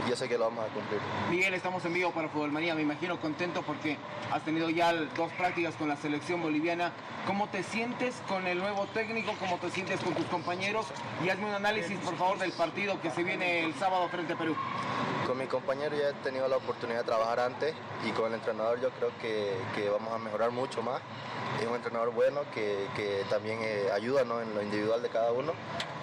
y yo sé que lo vamos a cumplir. Miguel, estamos en vivo para Fútbol Manía. Me imagino contento porque has tenido ya dos prácticas con la selección boliviana. ¿Cómo te sientes con el nuevo técnico? ¿Cómo te sientes con tus compañeros? Y hazme un análisis, por favor, del partido que se viene el sábado frente a Perú. Con mi compañero ya he tenido la oportunidad de trabajar antes y con el entrenador yo creo que, vamos a mejorar mucho más. Es un entrenador bueno que, también eh, ayuda ¿no? en lo individual de cada uno.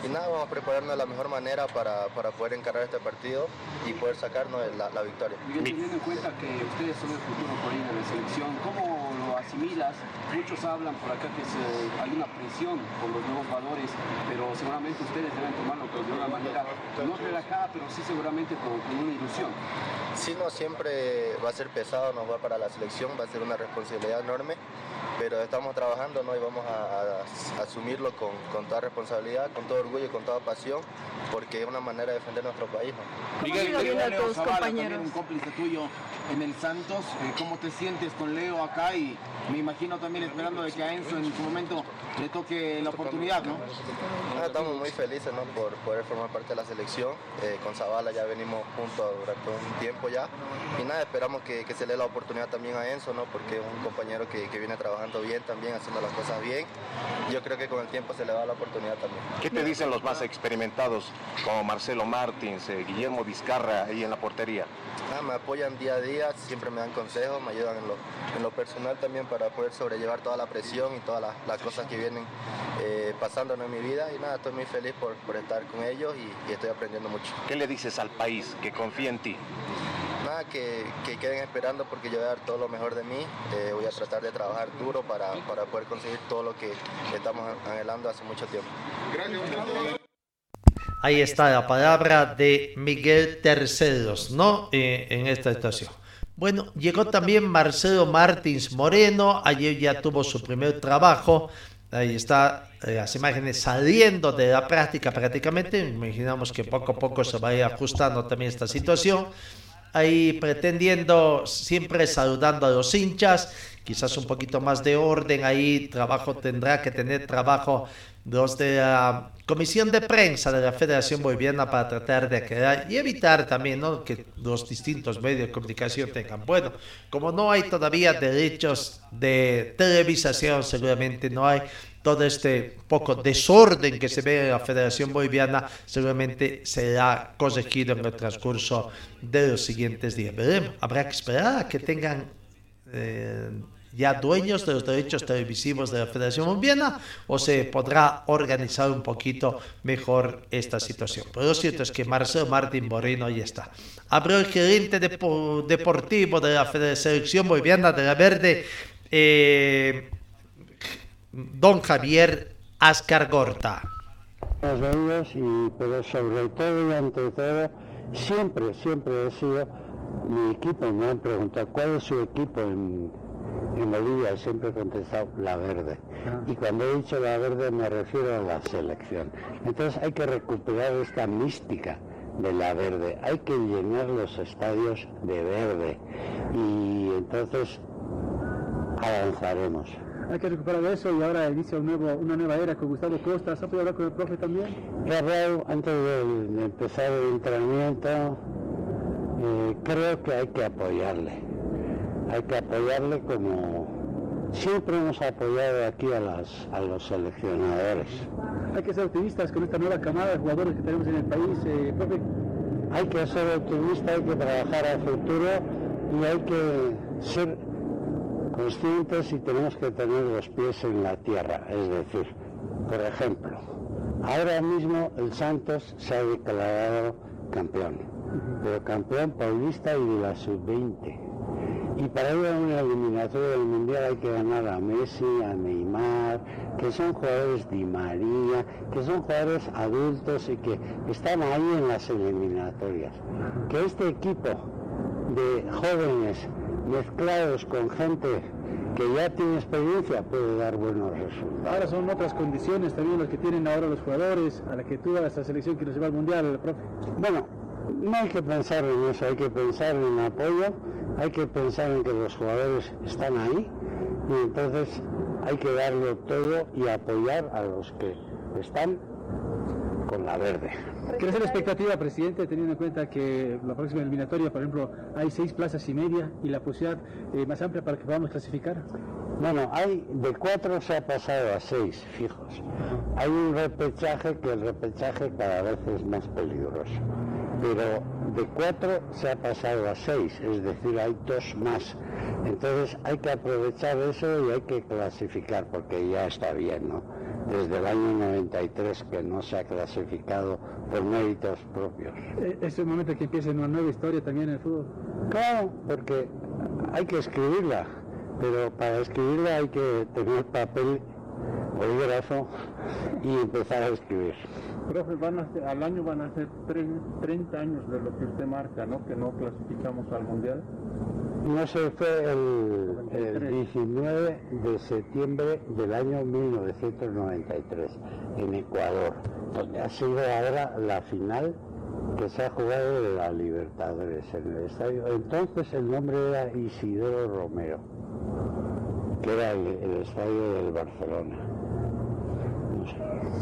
Y nada, vamos a prepararnos de la mejor manera para, para poder encarar este partido y poder sacarnos la, victoria. Miguel, teniendo en cuenta que ustedes son el futuro por ahí de la selección, ¿cómo lo asimilas? Muchos hablan por acá que hay una presión por los nuevos jugadores, pero seguramente ustedes deben tomarlo de una manera no relajada, pero sí seguramente con una ilusión. Sí, no, siempre va a ser pesado, nos va para la selección, va a ser una responsabilidad enorme, pero estamos trabajando ¿no? y vamos a, a asumirlo con, con, toda responsabilidad, con todo orgullo y con toda pasión, porque es una manera de defender nuestro país. ¿no? Miguel, Leo Zavala, también un cómplice tuyo en el Santos, eh, ¿cómo te sientes con Leo acá? Y me imagino también esperando de que a Enzo en su momento le toque la oportunidad, ¿no? Ah, estamos muy felices ¿no? por poder formar parte de la selección, eh, con Zavala ya venimos juntos durante un tiempo ya, y nada, esperamos que, que se le dé la oportunidad también a Enzo, ¿no? porque es un compañero que, que viene trabajando bien también, haciendo las cosas bien, yo creo que con el tiempo se le da la oportunidad también. ¿Qué te dicen los más experimentados como Marcelo Martins, eh, Guillermo Vizcarra ahí en la portería? Ah, me apoyan día a día, siempre me dan consejos, me ayudan en lo, en lo personal también para poder sobrellevar toda la presión y todas las, las cosas que vienen eh, pasando en mi vida y nada, estoy muy feliz por, por estar con ellos y, y, estoy aprendiendo mucho. ¿Qué le dices al país que confía en ti? Nada, que, que queden esperando porque yo voy a dar todo lo mejor de mí, eh, voy a tratar de trabajar duro para, para poder conseguir todo lo que estamos anhelando hace mucho tiempo. Ahí está la palabra de Miguel Terceros, ¿no? Eh, en esta situación. Bueno, llegó también Marcelo Martins Moreno, ayer ya tuvo su primer trabajo, ahí está eh, las imágenes saliendo de la práctica prácticamente, imaginamos que poco a poco se va a ir ajustando también esta situación, ahí pretendiendo, siempre saludando a los hinchas, quizás un poquito más de orden, ahí trabajo tendrá que tener trabajo los de la comisión de prensa de la Federación Boliviana para tratar de crear y evitar también ¿no? que los distintos medios de comunicación tengan. Bueno, como no hay todavía derechos de televisación, seguramente no hay todo este poco desorden que se ve en la Federación Boliviana, seguramente será corregido en el transcurso de los siguientes días. Veremos, habrá que esperar a que tengan... Eh, ya dueños de los derechos televisivos de la Federación Boliviana o se podrá organizar un poquito mejor esta situación. Pero lo cierto es que Marcelo Martín Moreno ahí está. Abrió el gerente depo deportivo de la Federación Boliviana de la Verde, eh, don Javier Ascargorta. Los ellos y pero sobre todo y ante todo siempre siempre he sido mi equipo me han preguntado cuál es su equipo en en Bolivia siempre he contestado la verde. Y cuando he dicho la verde me refiero a la selección. Entonces hay que recuperar esta mística de la verde. Hay que llenar los estadios de verde. Y entonces avanzaremos. Hay que recuperar eso y ahora inicia un nuevo, una nueva era con Gustavo Costa. ¿Has podido hablar con el profe también? Rafael, antes de, de empezar el entrenamiento, eh, creo que hay que apoyarle hay que apoyarle como siempre hemos apoyado aquí a, las, a los seleccionadores. Hay que ser optimistas con esta nueva camada de jugadores que tenemos en el país, eh, profe. Hay que ser optimistas, hay que trabajar al futuro y hay que ser conscientes y tenemos que tener los pies en la tierra. Es decir, por ejemplo, ahora mismo el Santos se ha declarado campeón, pero campeón paulista y de la sub-20 y para ir a una eliminatoria del Mundial hay que ganar a Messi, a Neymar, que son jugadores de María, que son jugadores adultos y que están ahí en las eliminatorias. Que este equipo de jóvenes mezclados con gente que ya tiene experiencia puede dar buenos resultados. Ahora son otras condiciones también las que tienen ahora los jugadores, a la que tú a esta selección que nos lleva al Mundial, profe. Bueno, no hay que pensar en eso, hay que pensar en apoyo, hay que pensar en que los jugadores están ahí y entonces hay que darlo todo y apoyar a los que están con la verde. ¿Qué es la expectativa, presidente, teniendo en cuenta que la próxima eliminatoria, por ejemplo, hay seis plazas y media y la posibilidad eh, más amplia para que podamos clasificar? Bueno, hay de cuatro se ha pasado a seis fijos. Hay un repechaje que el repechaje cada vez es más peligroso. Pero de cuatro se ha pasado a seis, es decir, hay dos más. Entonces hay que aprovechar eso y hay que clasificar porque ya está bien, ¿no? Desde el año 93 que no se ha clasificado por méritos propios. Eh, Es el momento que empiece una nueva historia también en el fútbol. Claro, porque hay que escribirla, pero para escribirla hay que tener papel, bolígrafo y empezar a escribir. Profe, van a ser- al año van a ser tre- 30 años de lo que usted marca, ¿no? Que no clasificamos al Mundial. No sé, fue el, el 19 de septiembre del año 1993 en Ecuador, donde ha sido ahora la final que se ha jugado de la Libertadores en el estadio. Entonces el nombre era Isidoro Romero, que era el, el estadio del Barcelona.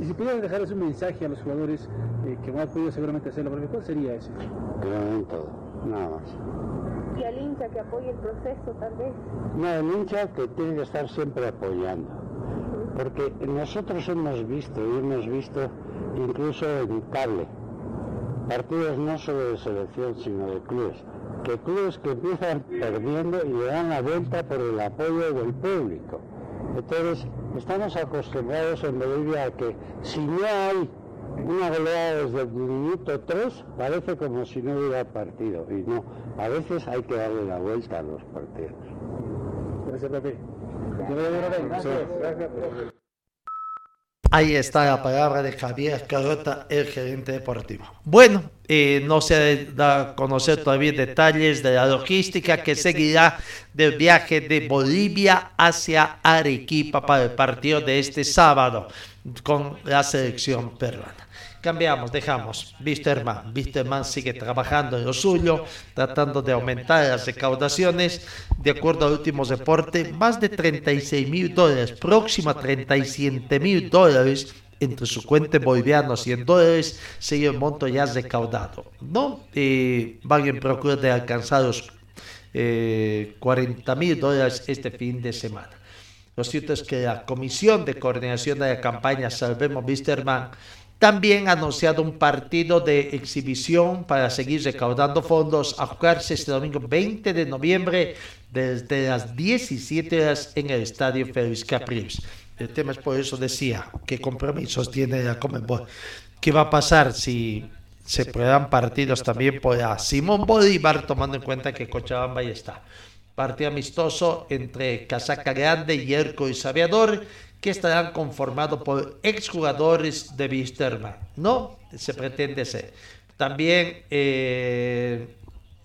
Y si pudieran dejarles un mensaje a los jugadores eh, que no han podido seguramente hacerlo, ¿cuál sería ese? Que lo den todo, nada más. Y al hincha que apoye el proceso, tal vez. No, el hincha que tiene que estar siempre apoyando. Porque nosotros hemos visto, y hemos visto incluso en cable, partidos no solo de selección, sino de clubes, que clubes que empiezan perdiendo y le dan la vuelta por el apoyo del público. Entonces, estamos acostumbrados en Bolivia a que si no hay una goleada desde el minuto 3, parece como si no hubiera partido. Y no, a veces hay que darle la vuelta a los partidos. Gracias, profe. Ahí está la palabra de Javier Carota, el gerente deportivo. Bueno, eh, no se da a conocer todavía detalles de la logística que seguirá del viaje de Bolivia hacia Arequipa para el partido de este sábado con la selección peruana. Cambiamos, dejamos. Wisterman. Wisterman sigue trabajando en lo suyo, tratando de aumentar las recaudaciones. De acuerdo al último reporte, más de 36 mil dólares, próximo a 37 mil dólares entre su cuenta boliviana y en dólares sería el monto ya recaudado. ¿no? Eh, van en procura de alcanzar los eh, 40 mil dólares este fin de semana. Lo cierto es que la Comisión de Coordinación de la Campaña Salvemos Wisterman también ha anunciado un partido de exhibición para seguir recaudando fondos a jugarse este domingo 20 de noviembre desde las 17 horas en el Estadio Félix Capriles. El tema es por eso decía, ¿qué compromisos tiene la Comebol? ¿Qué va a pasar si se prueban partidos también por la Simón Bolívar, tomando en cuenta que Cochabamba ya está? Partido amistoso entre Casaca Grande, y Sabiador, que estarán conformados por exjugadores de Wisterman. No, se pretende ser. También eh,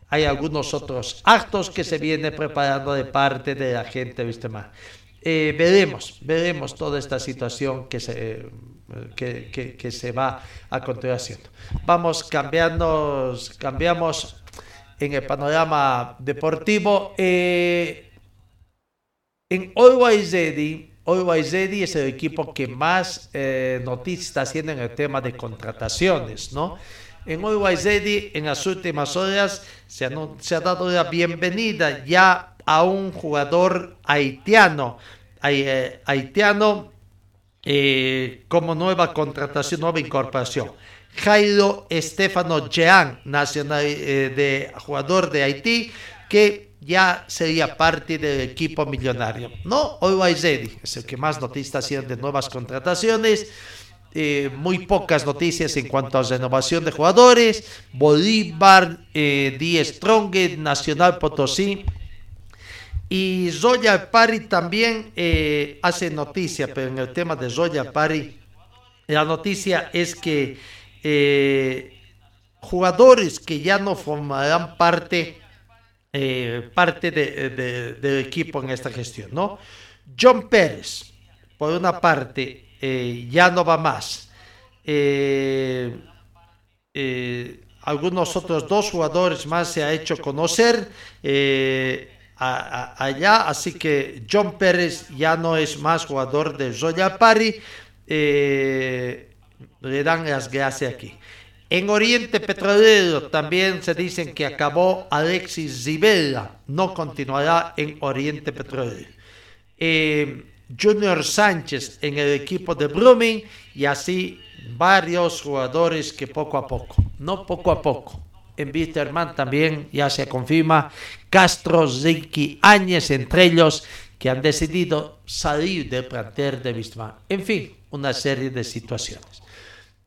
hay algunos otros actos que se vienen preparando de parte de la gente Wisterman. Eh, veremos, veremos toda esta situación que se, que, que se va a continuar haciendo. Vamos cambiando, cambiamos en el panorama deportivo. Eh, en Always Ready, Always Ready es el equipo que más eh, noticias está haciendo en el tema de contrataciones, ¿no? En Always Ready, en las últimas horas, se ha, dado la bienvenida ya a un jugador haitiano, eh, haitiano eh, como nueva contratación, nueva incorporación. Jairo Estefano Jean, nacional de jugador de Haití, que ya sería parte del equipo millonario. No, Always Ready es el que más noticias haciendo de nuevas contrataciones. Eh, muy pocas noticias en cuanto a renovación de jugadores. Bolívar, eh, Strong, Nacional Potosí. Y Zoya Pari también eh, hace noticia, pero en el tema de Zoya Pari, la noticia es que eh, jugadores que ya no formarán parte, eh, parte de, de, del equipo en esta gestión, ¿no? John Pérez, por una parte, eh, ya no va más. Eh, algunos otros dos jugadores más se ha hecho conocer allá, así que John Pérez ya no es más jugador de Royal Party. le dan las gracias aquí. En Oriente Petrolero también se dicen que acabó Alexis Zibella, no continuará en Oriente Petrolero. Eh, Junior Sánchez en el equipo de Blooming y así varios jugadores que poco a poco, no poco a poco. En Bitterman también ya se confirma Castro, Zinki, Áñez, entre ellos, que han decidido salir del plantel de Bitterman. En fin, una serie de situaciones.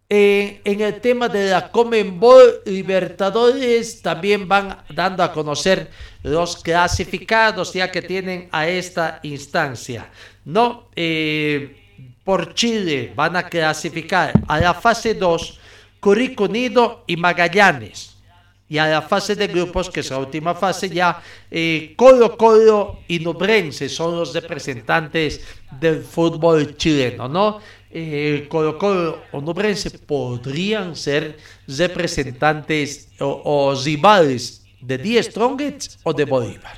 Eh, en el tema de la Comenbol Libertadores también van dando a conocer los clasificados ya que tienen a esta instancia. No, eh, por Chile van a clasificar a la fase 2 Curicó Unido y Magallanes. Y a la fase de grupos, que es la última fase, ya eh, Colo y Nubrense son los representantes del fútbol chileno, ¿no? Eh, Colo Colo o Nubrense podrían ser representantes o, o rivales de 10 Strongets o de Bolívar,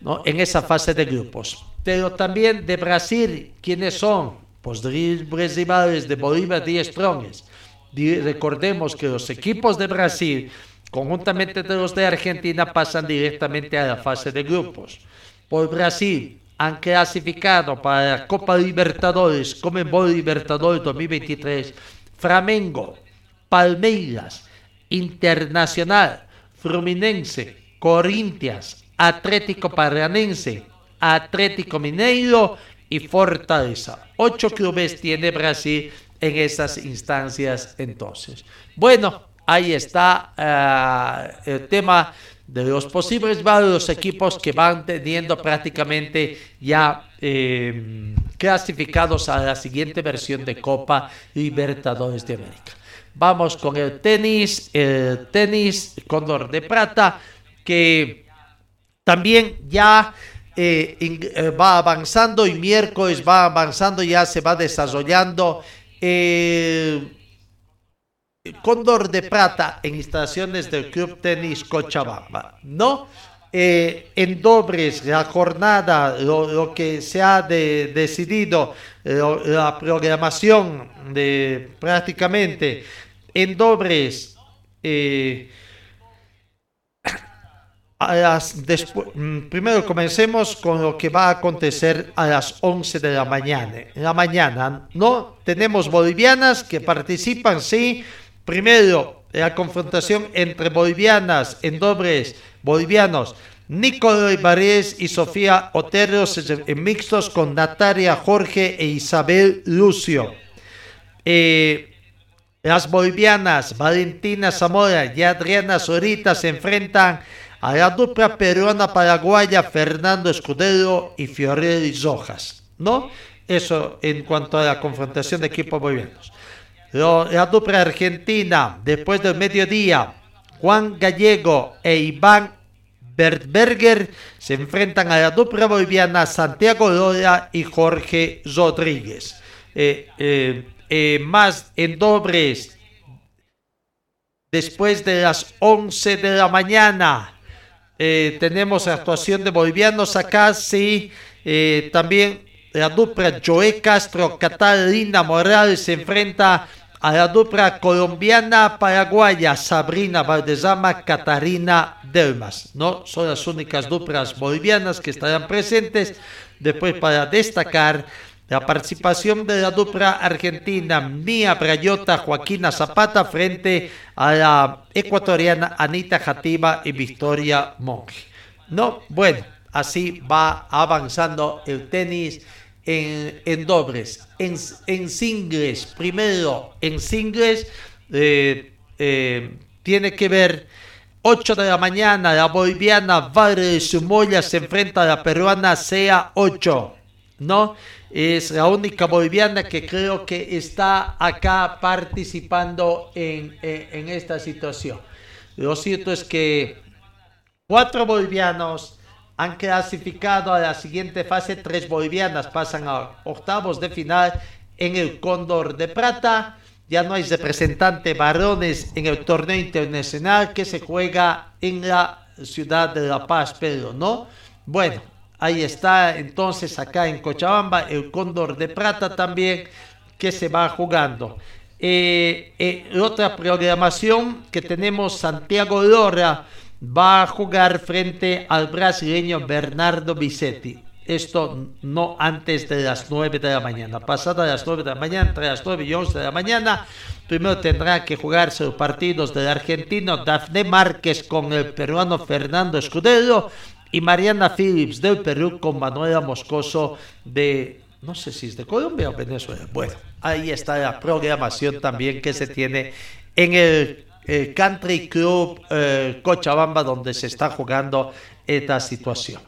¿no? En esa fase de grupos. Pero también de Brasil, ¿quiénes son? Pues rivales de Bolívar 10 Strongets. Recordemos que los equipos de Brasil conjuntamente de los de Argentina pasan directamente a la fase de grupos. Por Brasil han clasificado para la Copa Libertadores, Comembol Libertadores 2023, Flamengo, Palmeiras, Internacional, Fluminense, Corinthians, Atlético Paranaense, Atlético Mineiro y Fortaleza. Ocho clubes tiene Brasil en esas instancias entonces. Bueno, ahí está uh, el tema de los posibles varios equipos que van teniendo prácticamente ya eh, clasificados a la siguiente versión de Copa Libertadores de América. Vamos con el tenis, el tenis Condor de Plata, que también ya eh, in, va avanzando y miércoles va avanzando, ya se va desarrollando. Eh, Cóndor de Plata en instalaciones del Club Tenis Cochabamba, ¿no? Eh, en dobles, la jornada, lo, que se ha de, decidido, la programación de prácticamente en dobles, eh, a las después, primero comencemos con lo que va a acontecer a las 11 de la mañana. La mañana, ¿no? Tenemos bolivianas que participan, sí, Primero, la confrontación entre bolivianas en dobles bolivianos. Nicolás Ibarés y Sofía Otero en mixtos con Natalia Jorge e Isabel Lucio. Eh, las bolivianas Valentina Zamora y Adriana Zorita se enfrentan a la dupla peruana paraguaya Fernando Escudero y Fiorelli Rojas. ¿No? Eso en cuanto a la confrontación de equipos bolivianos. La dupla argentina, después del mediodía, Juan Gallego e Iván Bertberger se enfrentan a la dupla boliviana Santiago Lola y Jorge Rodríguez. Eh, eh, eh, más en dobles, después de las 11 de la mañana, tenemos actuación de bolivianos acá, sí, también la dupla Joe Castro, Catalina Morales se enfrenta a la dupla colombiana paraguaya Sabrina Valdezama, Catarina Delmas. No son las únicas duplas bolivianas que estarán presentes. Después para destacar la participación de la dupla argentina Mía Brayota, Joaquina Zapata frente a la ecuatoriana Anita Jativa y Victoria Monge. No, bueno, así va avanzando el tenis en, dobles, en, en, singles, primero en singles, eh, eh, tiene que ver 8 de la mañana, la boliviana Vale de Sumoya se enfrenta a la peruana SEA 8, ¿no? Es la única boliviana que creo que está acá participando en, en, en esta situación. Lo cierto es que cuatro bolivianos han clasificado a la siguiente fase. Tres bolivianas pasan a octavos de final en el Cóndor de Plata. Ya no hay representante varones en el torneo internacional que se juega en la ciudad de La Paz, pero no. Bueno, ahí está entonces acá en Cochabamba el Cóndor de Plata también que se va jugando. Eh, eh, otra programación que tenemos, Santiago Lora va a jugar frente al brasileño Bernardo Bisetti. Esto no antes de las 9 de la mañana. Pasada las 9 de la mañana, entre las 9 y 11 de la mañana, primero tendrá que jugarse los partidos del argentino Dafne Márquez con el peruano Fernando Escudero y Mariana Phillips del Perú con Manuela Moscoso de, no sé si es de Colombia o Venezuela. Bueno, ahí está la programación también que se tiene en el eh, Country Club eh, Cochabamba donde se está jugando esta situación.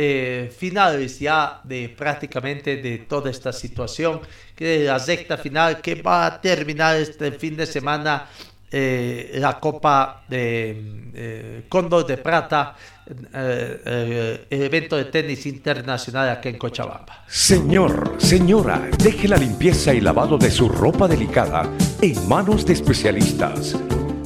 Eh, finales ya de prácticamente de toda esta situación, que la recta final que va a terminar este fin de semana eh, la Copa de eh, de Plata, el evento de tenis internacional aquí en Cochabamba. Señor, señora, deje la limpieza y lavado de su ropa delicada en manos de especialistas.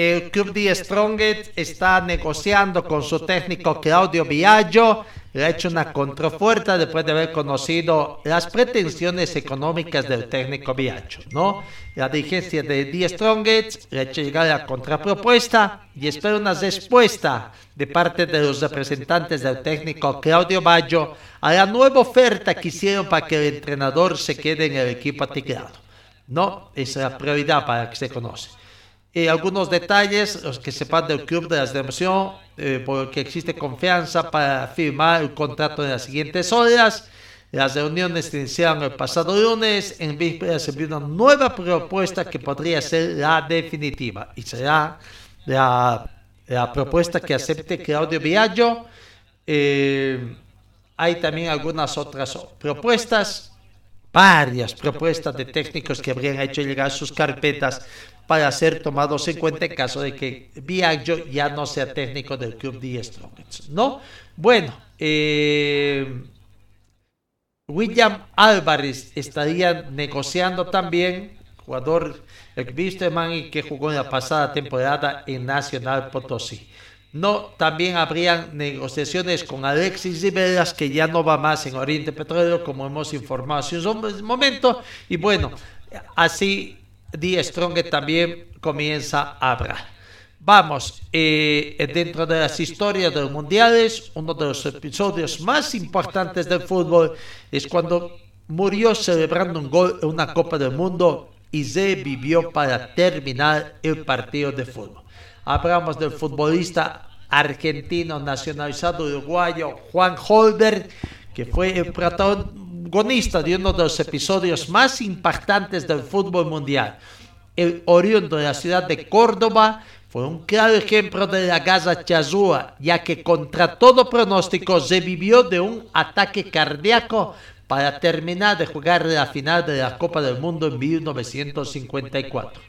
El Club de Strongest está negociando con su técnico Claudio Viaggio le ha hecho una contraoferta después de haber conocido las pretensiones económicas del técnico Biacho, ¿no? La dirigencia de The Strongest le ha hecho llegar la contrapropuesta y espera una respuesta de parte de los representantes del técnico Claudio Baggio a la nueva oferta que hicieron para que el entrenador se quede en el equipo atigrado. No, esa es la prioridad para que se conoce. Y algunos detalles, los que sepan del club de la Democión, eh, porque existe confianza para firmar el contrato en las siguientes horas. Las reuniones se iniciaron el pasado lunes. En vísperas se envió una nueva propuesta que podría ser la definitiva y será la, la propuesta que acepte Claudio Viaggio. Eh, hay también algunas otras propuestas, varias propuestas de técnicos que habrían hecho llegar sus carpetas para ser tomados en cuenta en caso de que Viaggio ya no sea técnico del club de Strongets, ¿no? Bueno, eh, William Álvarez estaría negociando también, jugador el y que jugó en la pasada temporada en Nacional Potosí. No, también habrían negociaciones con Alexis Riveras, que ya no va más en Oriente Petróleo, como hemos informado hace un momento. Y bueno, así Die Strong también comienza a hablar. Vamos, eh, dentro de las historias de los mundiales, uno de los episodios más importantes del fútbol es cuando murió celebrando un gol en una Copa del Mundo y se vivió para terminar el partido de fútbol. Hablamos del futbolista argentino nacionalizado uruguayo Juan Holberg, que fue el protagonista protagonista de uno de los episodios más impactantes del fútbol mundial. El oriundo de la ciudad de Córdoba fue un claro ejemplo de la Gaza Chazúa, ya que contra todo pronóstico se vivió de un ataque cardíaco para terminar de jugar la final de la Copa del Mundo en 1954.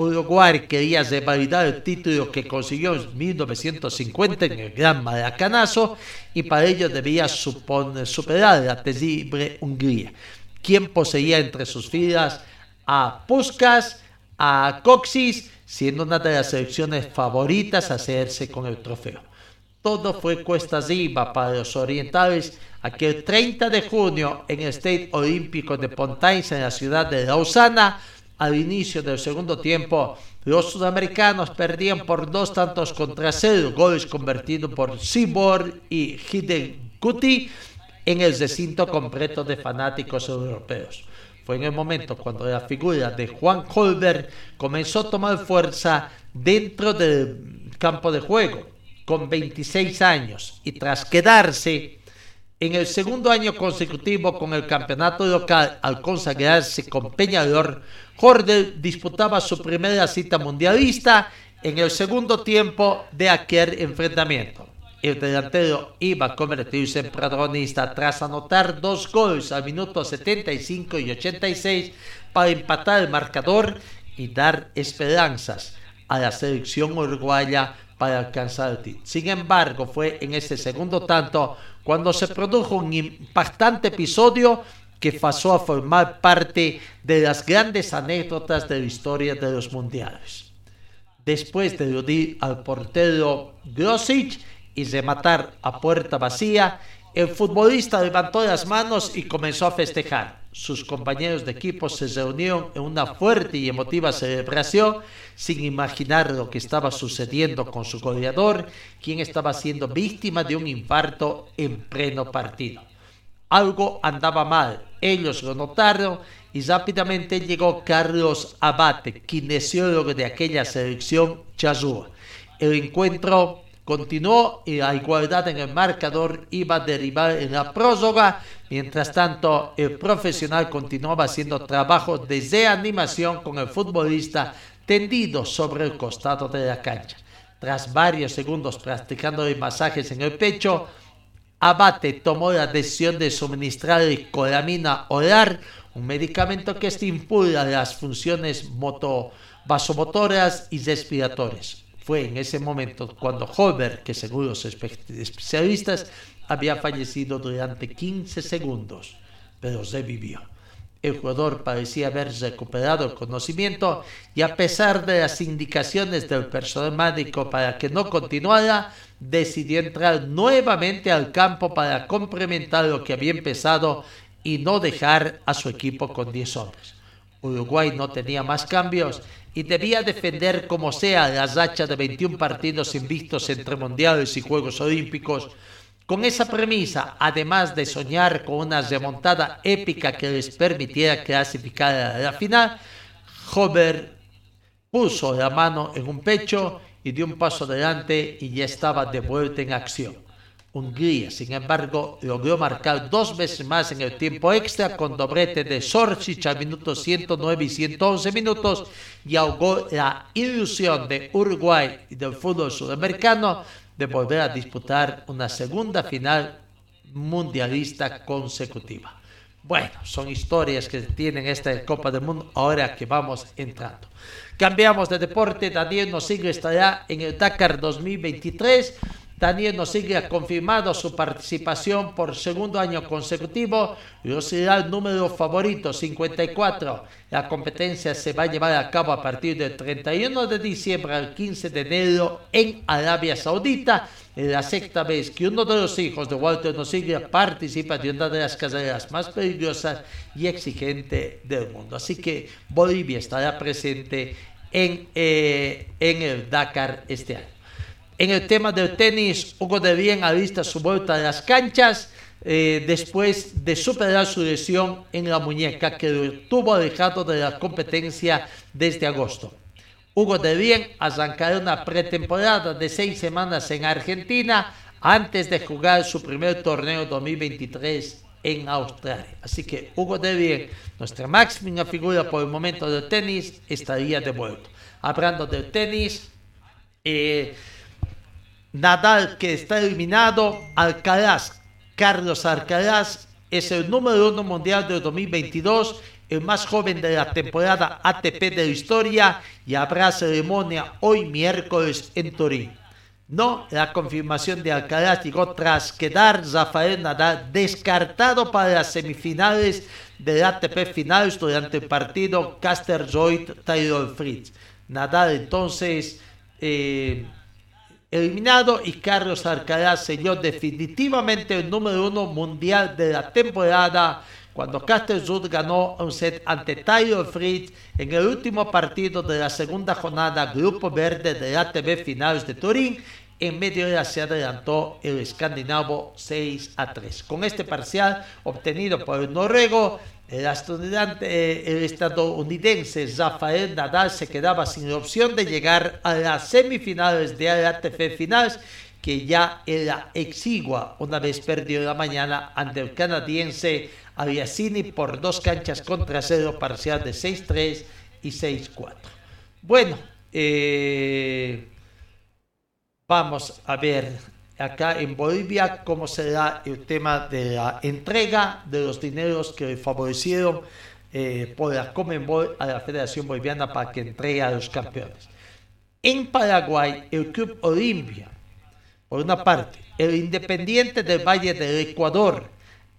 Uruguay quería revalidar el título que consiguió en 1950 en el Gran Maracanazo y para ello debía superar la terrible Hungría, quien poseía entre sus filas a Puskas, a Coxis, siendo una de las selecciones favoritas a hacerse con el trofeo. Todo fue cuesta arriba para los orientales aquel 30 de junio en el State Olímpico de Pontains en la ciudad de Lausana al inicio del segundo tiempo, los sudamericanos perdían por dos tantos contra cero, goles convertidos por Sibor y Hidekuti en el recinto completo de fanáticos europeos. Fue en el momento cuando la figura de Juan Holberg comenzó a tomar fuerza dentro del campo de juego, con 26 años, y tras quedarse en el segundo año consecutivo con el campeonato local al consagrarse con Peñador, Jordel disputaba su primera cita mundialista en el segundo tiempo de aquel enfrentamiento. El delantero iba a convertirse en protagonista tras anotar dos goles al minuto 75 y 86 para empatar el marcador y dar esperanzas a la selección uruguaya para alcanzar el título. Sin embargo, fue en ese segundo tanto cuando se produjo un impactante episodio que pasó a formar parte de las grandes anécdotas de la historia de los mundiales. Después de eludir al portero Grosic y rematar a puerta vacía, el futbolista levantó las manos y comenzó a festejar. Sus compañeros de equipo se reunieron en una fuerte y emotiva celebración sin imaginar lo que estaba sucediendo con su goleador, quien estaba siendo víctima de un infarto en pleno partido. Algo andaba mal, ellos lo notaron y rápidamente llegó Carlos Abate, kinesiólogo de aquella selección chazúa. El encuentro continuó y la igualdad en el marcador iba a derivar en la próloga. Mientras tanto, el profesional continuaba haciendo trabajo de reanimación con el futbolista tendido sobre el costado de la cancha. Tras varios segundos practicando masajes en el pecho, Abate tomó la decisión de suministrarle colamina oral, un medicamento que estimula las funciones moto vasomotoras y respiratorias. Fue en ese momento cuando Holberg, que según los especialistas había fallecido durante 15 segundos, pero revivió. El jugador parecía haber recuperado el conocimiento y a pesar de las indicaciones del personal médico para que no continuara, decidió entrar nuevamente al campo para complementar lo que había empezado y no dejar a su equipo con 10 hombres. Uruguay no tenía más cambios y debía defender como sea la racha de 21 partidos invictos entre mundiales y Juegos Olímpicos. Con esa premisa, además de soñar con una remontada épica que les permitiera clasificar a la final, Hover puso la mano en un pecho y dio un paso adelante y ya estaba de vuelta en acción. Hungría, sin embargo, logró marcar dos veces más en el tiempo extra con doblete de Sorcic a minutos 109 y 111 minutos y ahogó la ilusión de Uruguay y del fútbol sudamericano de volver a disputar una segunda final mundialista consecutiva. Bueno, son historias que tienen esta Copa del Mundo ahora que vamos entrando. Cambiamos de deporte, Daniel Nosiglia estará en el Dakar 2023. Daniel Nosiglia ha confirmado su participación por segundo año consecutivo y será el número favorito, 54. La competencia se va a llevar a cabo a partir del 31 de diciembre al 15 de enero en Arabia Saudita. Es la sexta vez que uno de los hijos de Walter Nosiglia participa de una de las carreras más peligrosas y exigentes del mundo. Así que Bolivia estará presente en, eh, en el Dakar este año. En el tema del tenis, Hugo de Bien alista su vuelta a las canchas eh, después de superar su lesión en la muñeca que lo tuvo alejado de la competencia desde agosto. Hugo de Bien arrancará una pretemporada de seis semanas en Argentina antes de jugar su primer torneo 2023 en Australia. Así que Hugo de Bien, nuestra máxima figura por el momento del tenis, estaría de vuelta. Hablando del tenis, eh, Nadal que está eliminado, Alcaraz, Carlos Alcaraz es el número uno mundial del 2022, el más joven de la temporada ATP de la historia y habrá ceremonia hoy miércoles en Turín. No, la confirmación de Alcaraz llegó tras quedar Rafael Nadal descartado para las semifinales del ATP finales durante el partido Caster Joy Taylor Fritz. Nadal entonces eh, eliminado y Carlos Alcaraz selló definitivamente el número uno mundial de la temporada cuando Casterzud ganó un set ante Tyler Fritz en el último partido de la segunda jornada Grupo Verde de la TV Finales de Turín. En medio de la se adelantó el escandinavo 6 a 3. Con este parcial obtenido por el noruego, el, el estadounidense Rafael Nadal se quedaba sin opción de llegar a las semifinales de la ATP Finales, que ya era exigua una vez perdió la mañana ante el canadiense Aliasini por dos canchas contra cero, parcial de 6-3 y 6-4. Bueno, eh, vamos a ver acá en Bolivia cómo será el tema de la entrega de los dineros que favorecieron eh, por la Comenbol a la Federación Boliviana para que entregue a los campeones. En Paraguay, el Club Olimpia, por una parte, el Independiente del Valle del Ecuador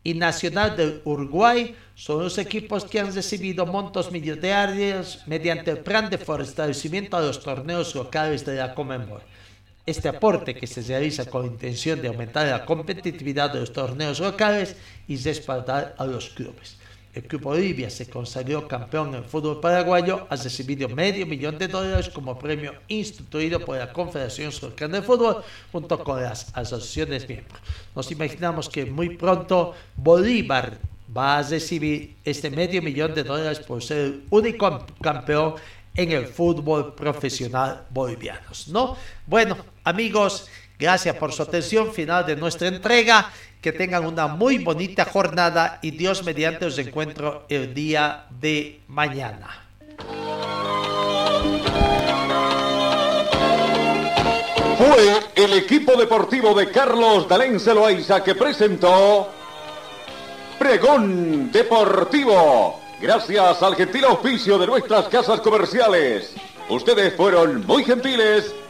y Nacional del Uruguay son los equipos que han recibido montos millonarios mediante el plan de fortalecimiento a los torneos locales de la Comembol. Este aporte que se realiza con intención de aumentar la competitividad de los torneos locales y respaldar a los clubes. El Club Bolivia se consagró campeón en fútbol paraguayo, ha recibido medio millón de dólares como premio instituido por la Confederación Sudamericana de Fútbol junto con las asociaciones miembros. Nos imaginamos que muy pronto Bolívar va a recibir este medio millón de dólares por ser el único campeón en el fútbol profesional boliviano, ¿no? Bueno, amigos, gracias por su atención. Final de nuestra entrega. Que tengan una muy bonita jornada y Dios mediante os encuentro el día de mañana. Fue el equipo deportivo de Carlos Dalén Celoaiza que presentó Pregón Deportivo. Gracias al gentil oficio de nuestras casas comerciales. Ustedes fueron muy gentiles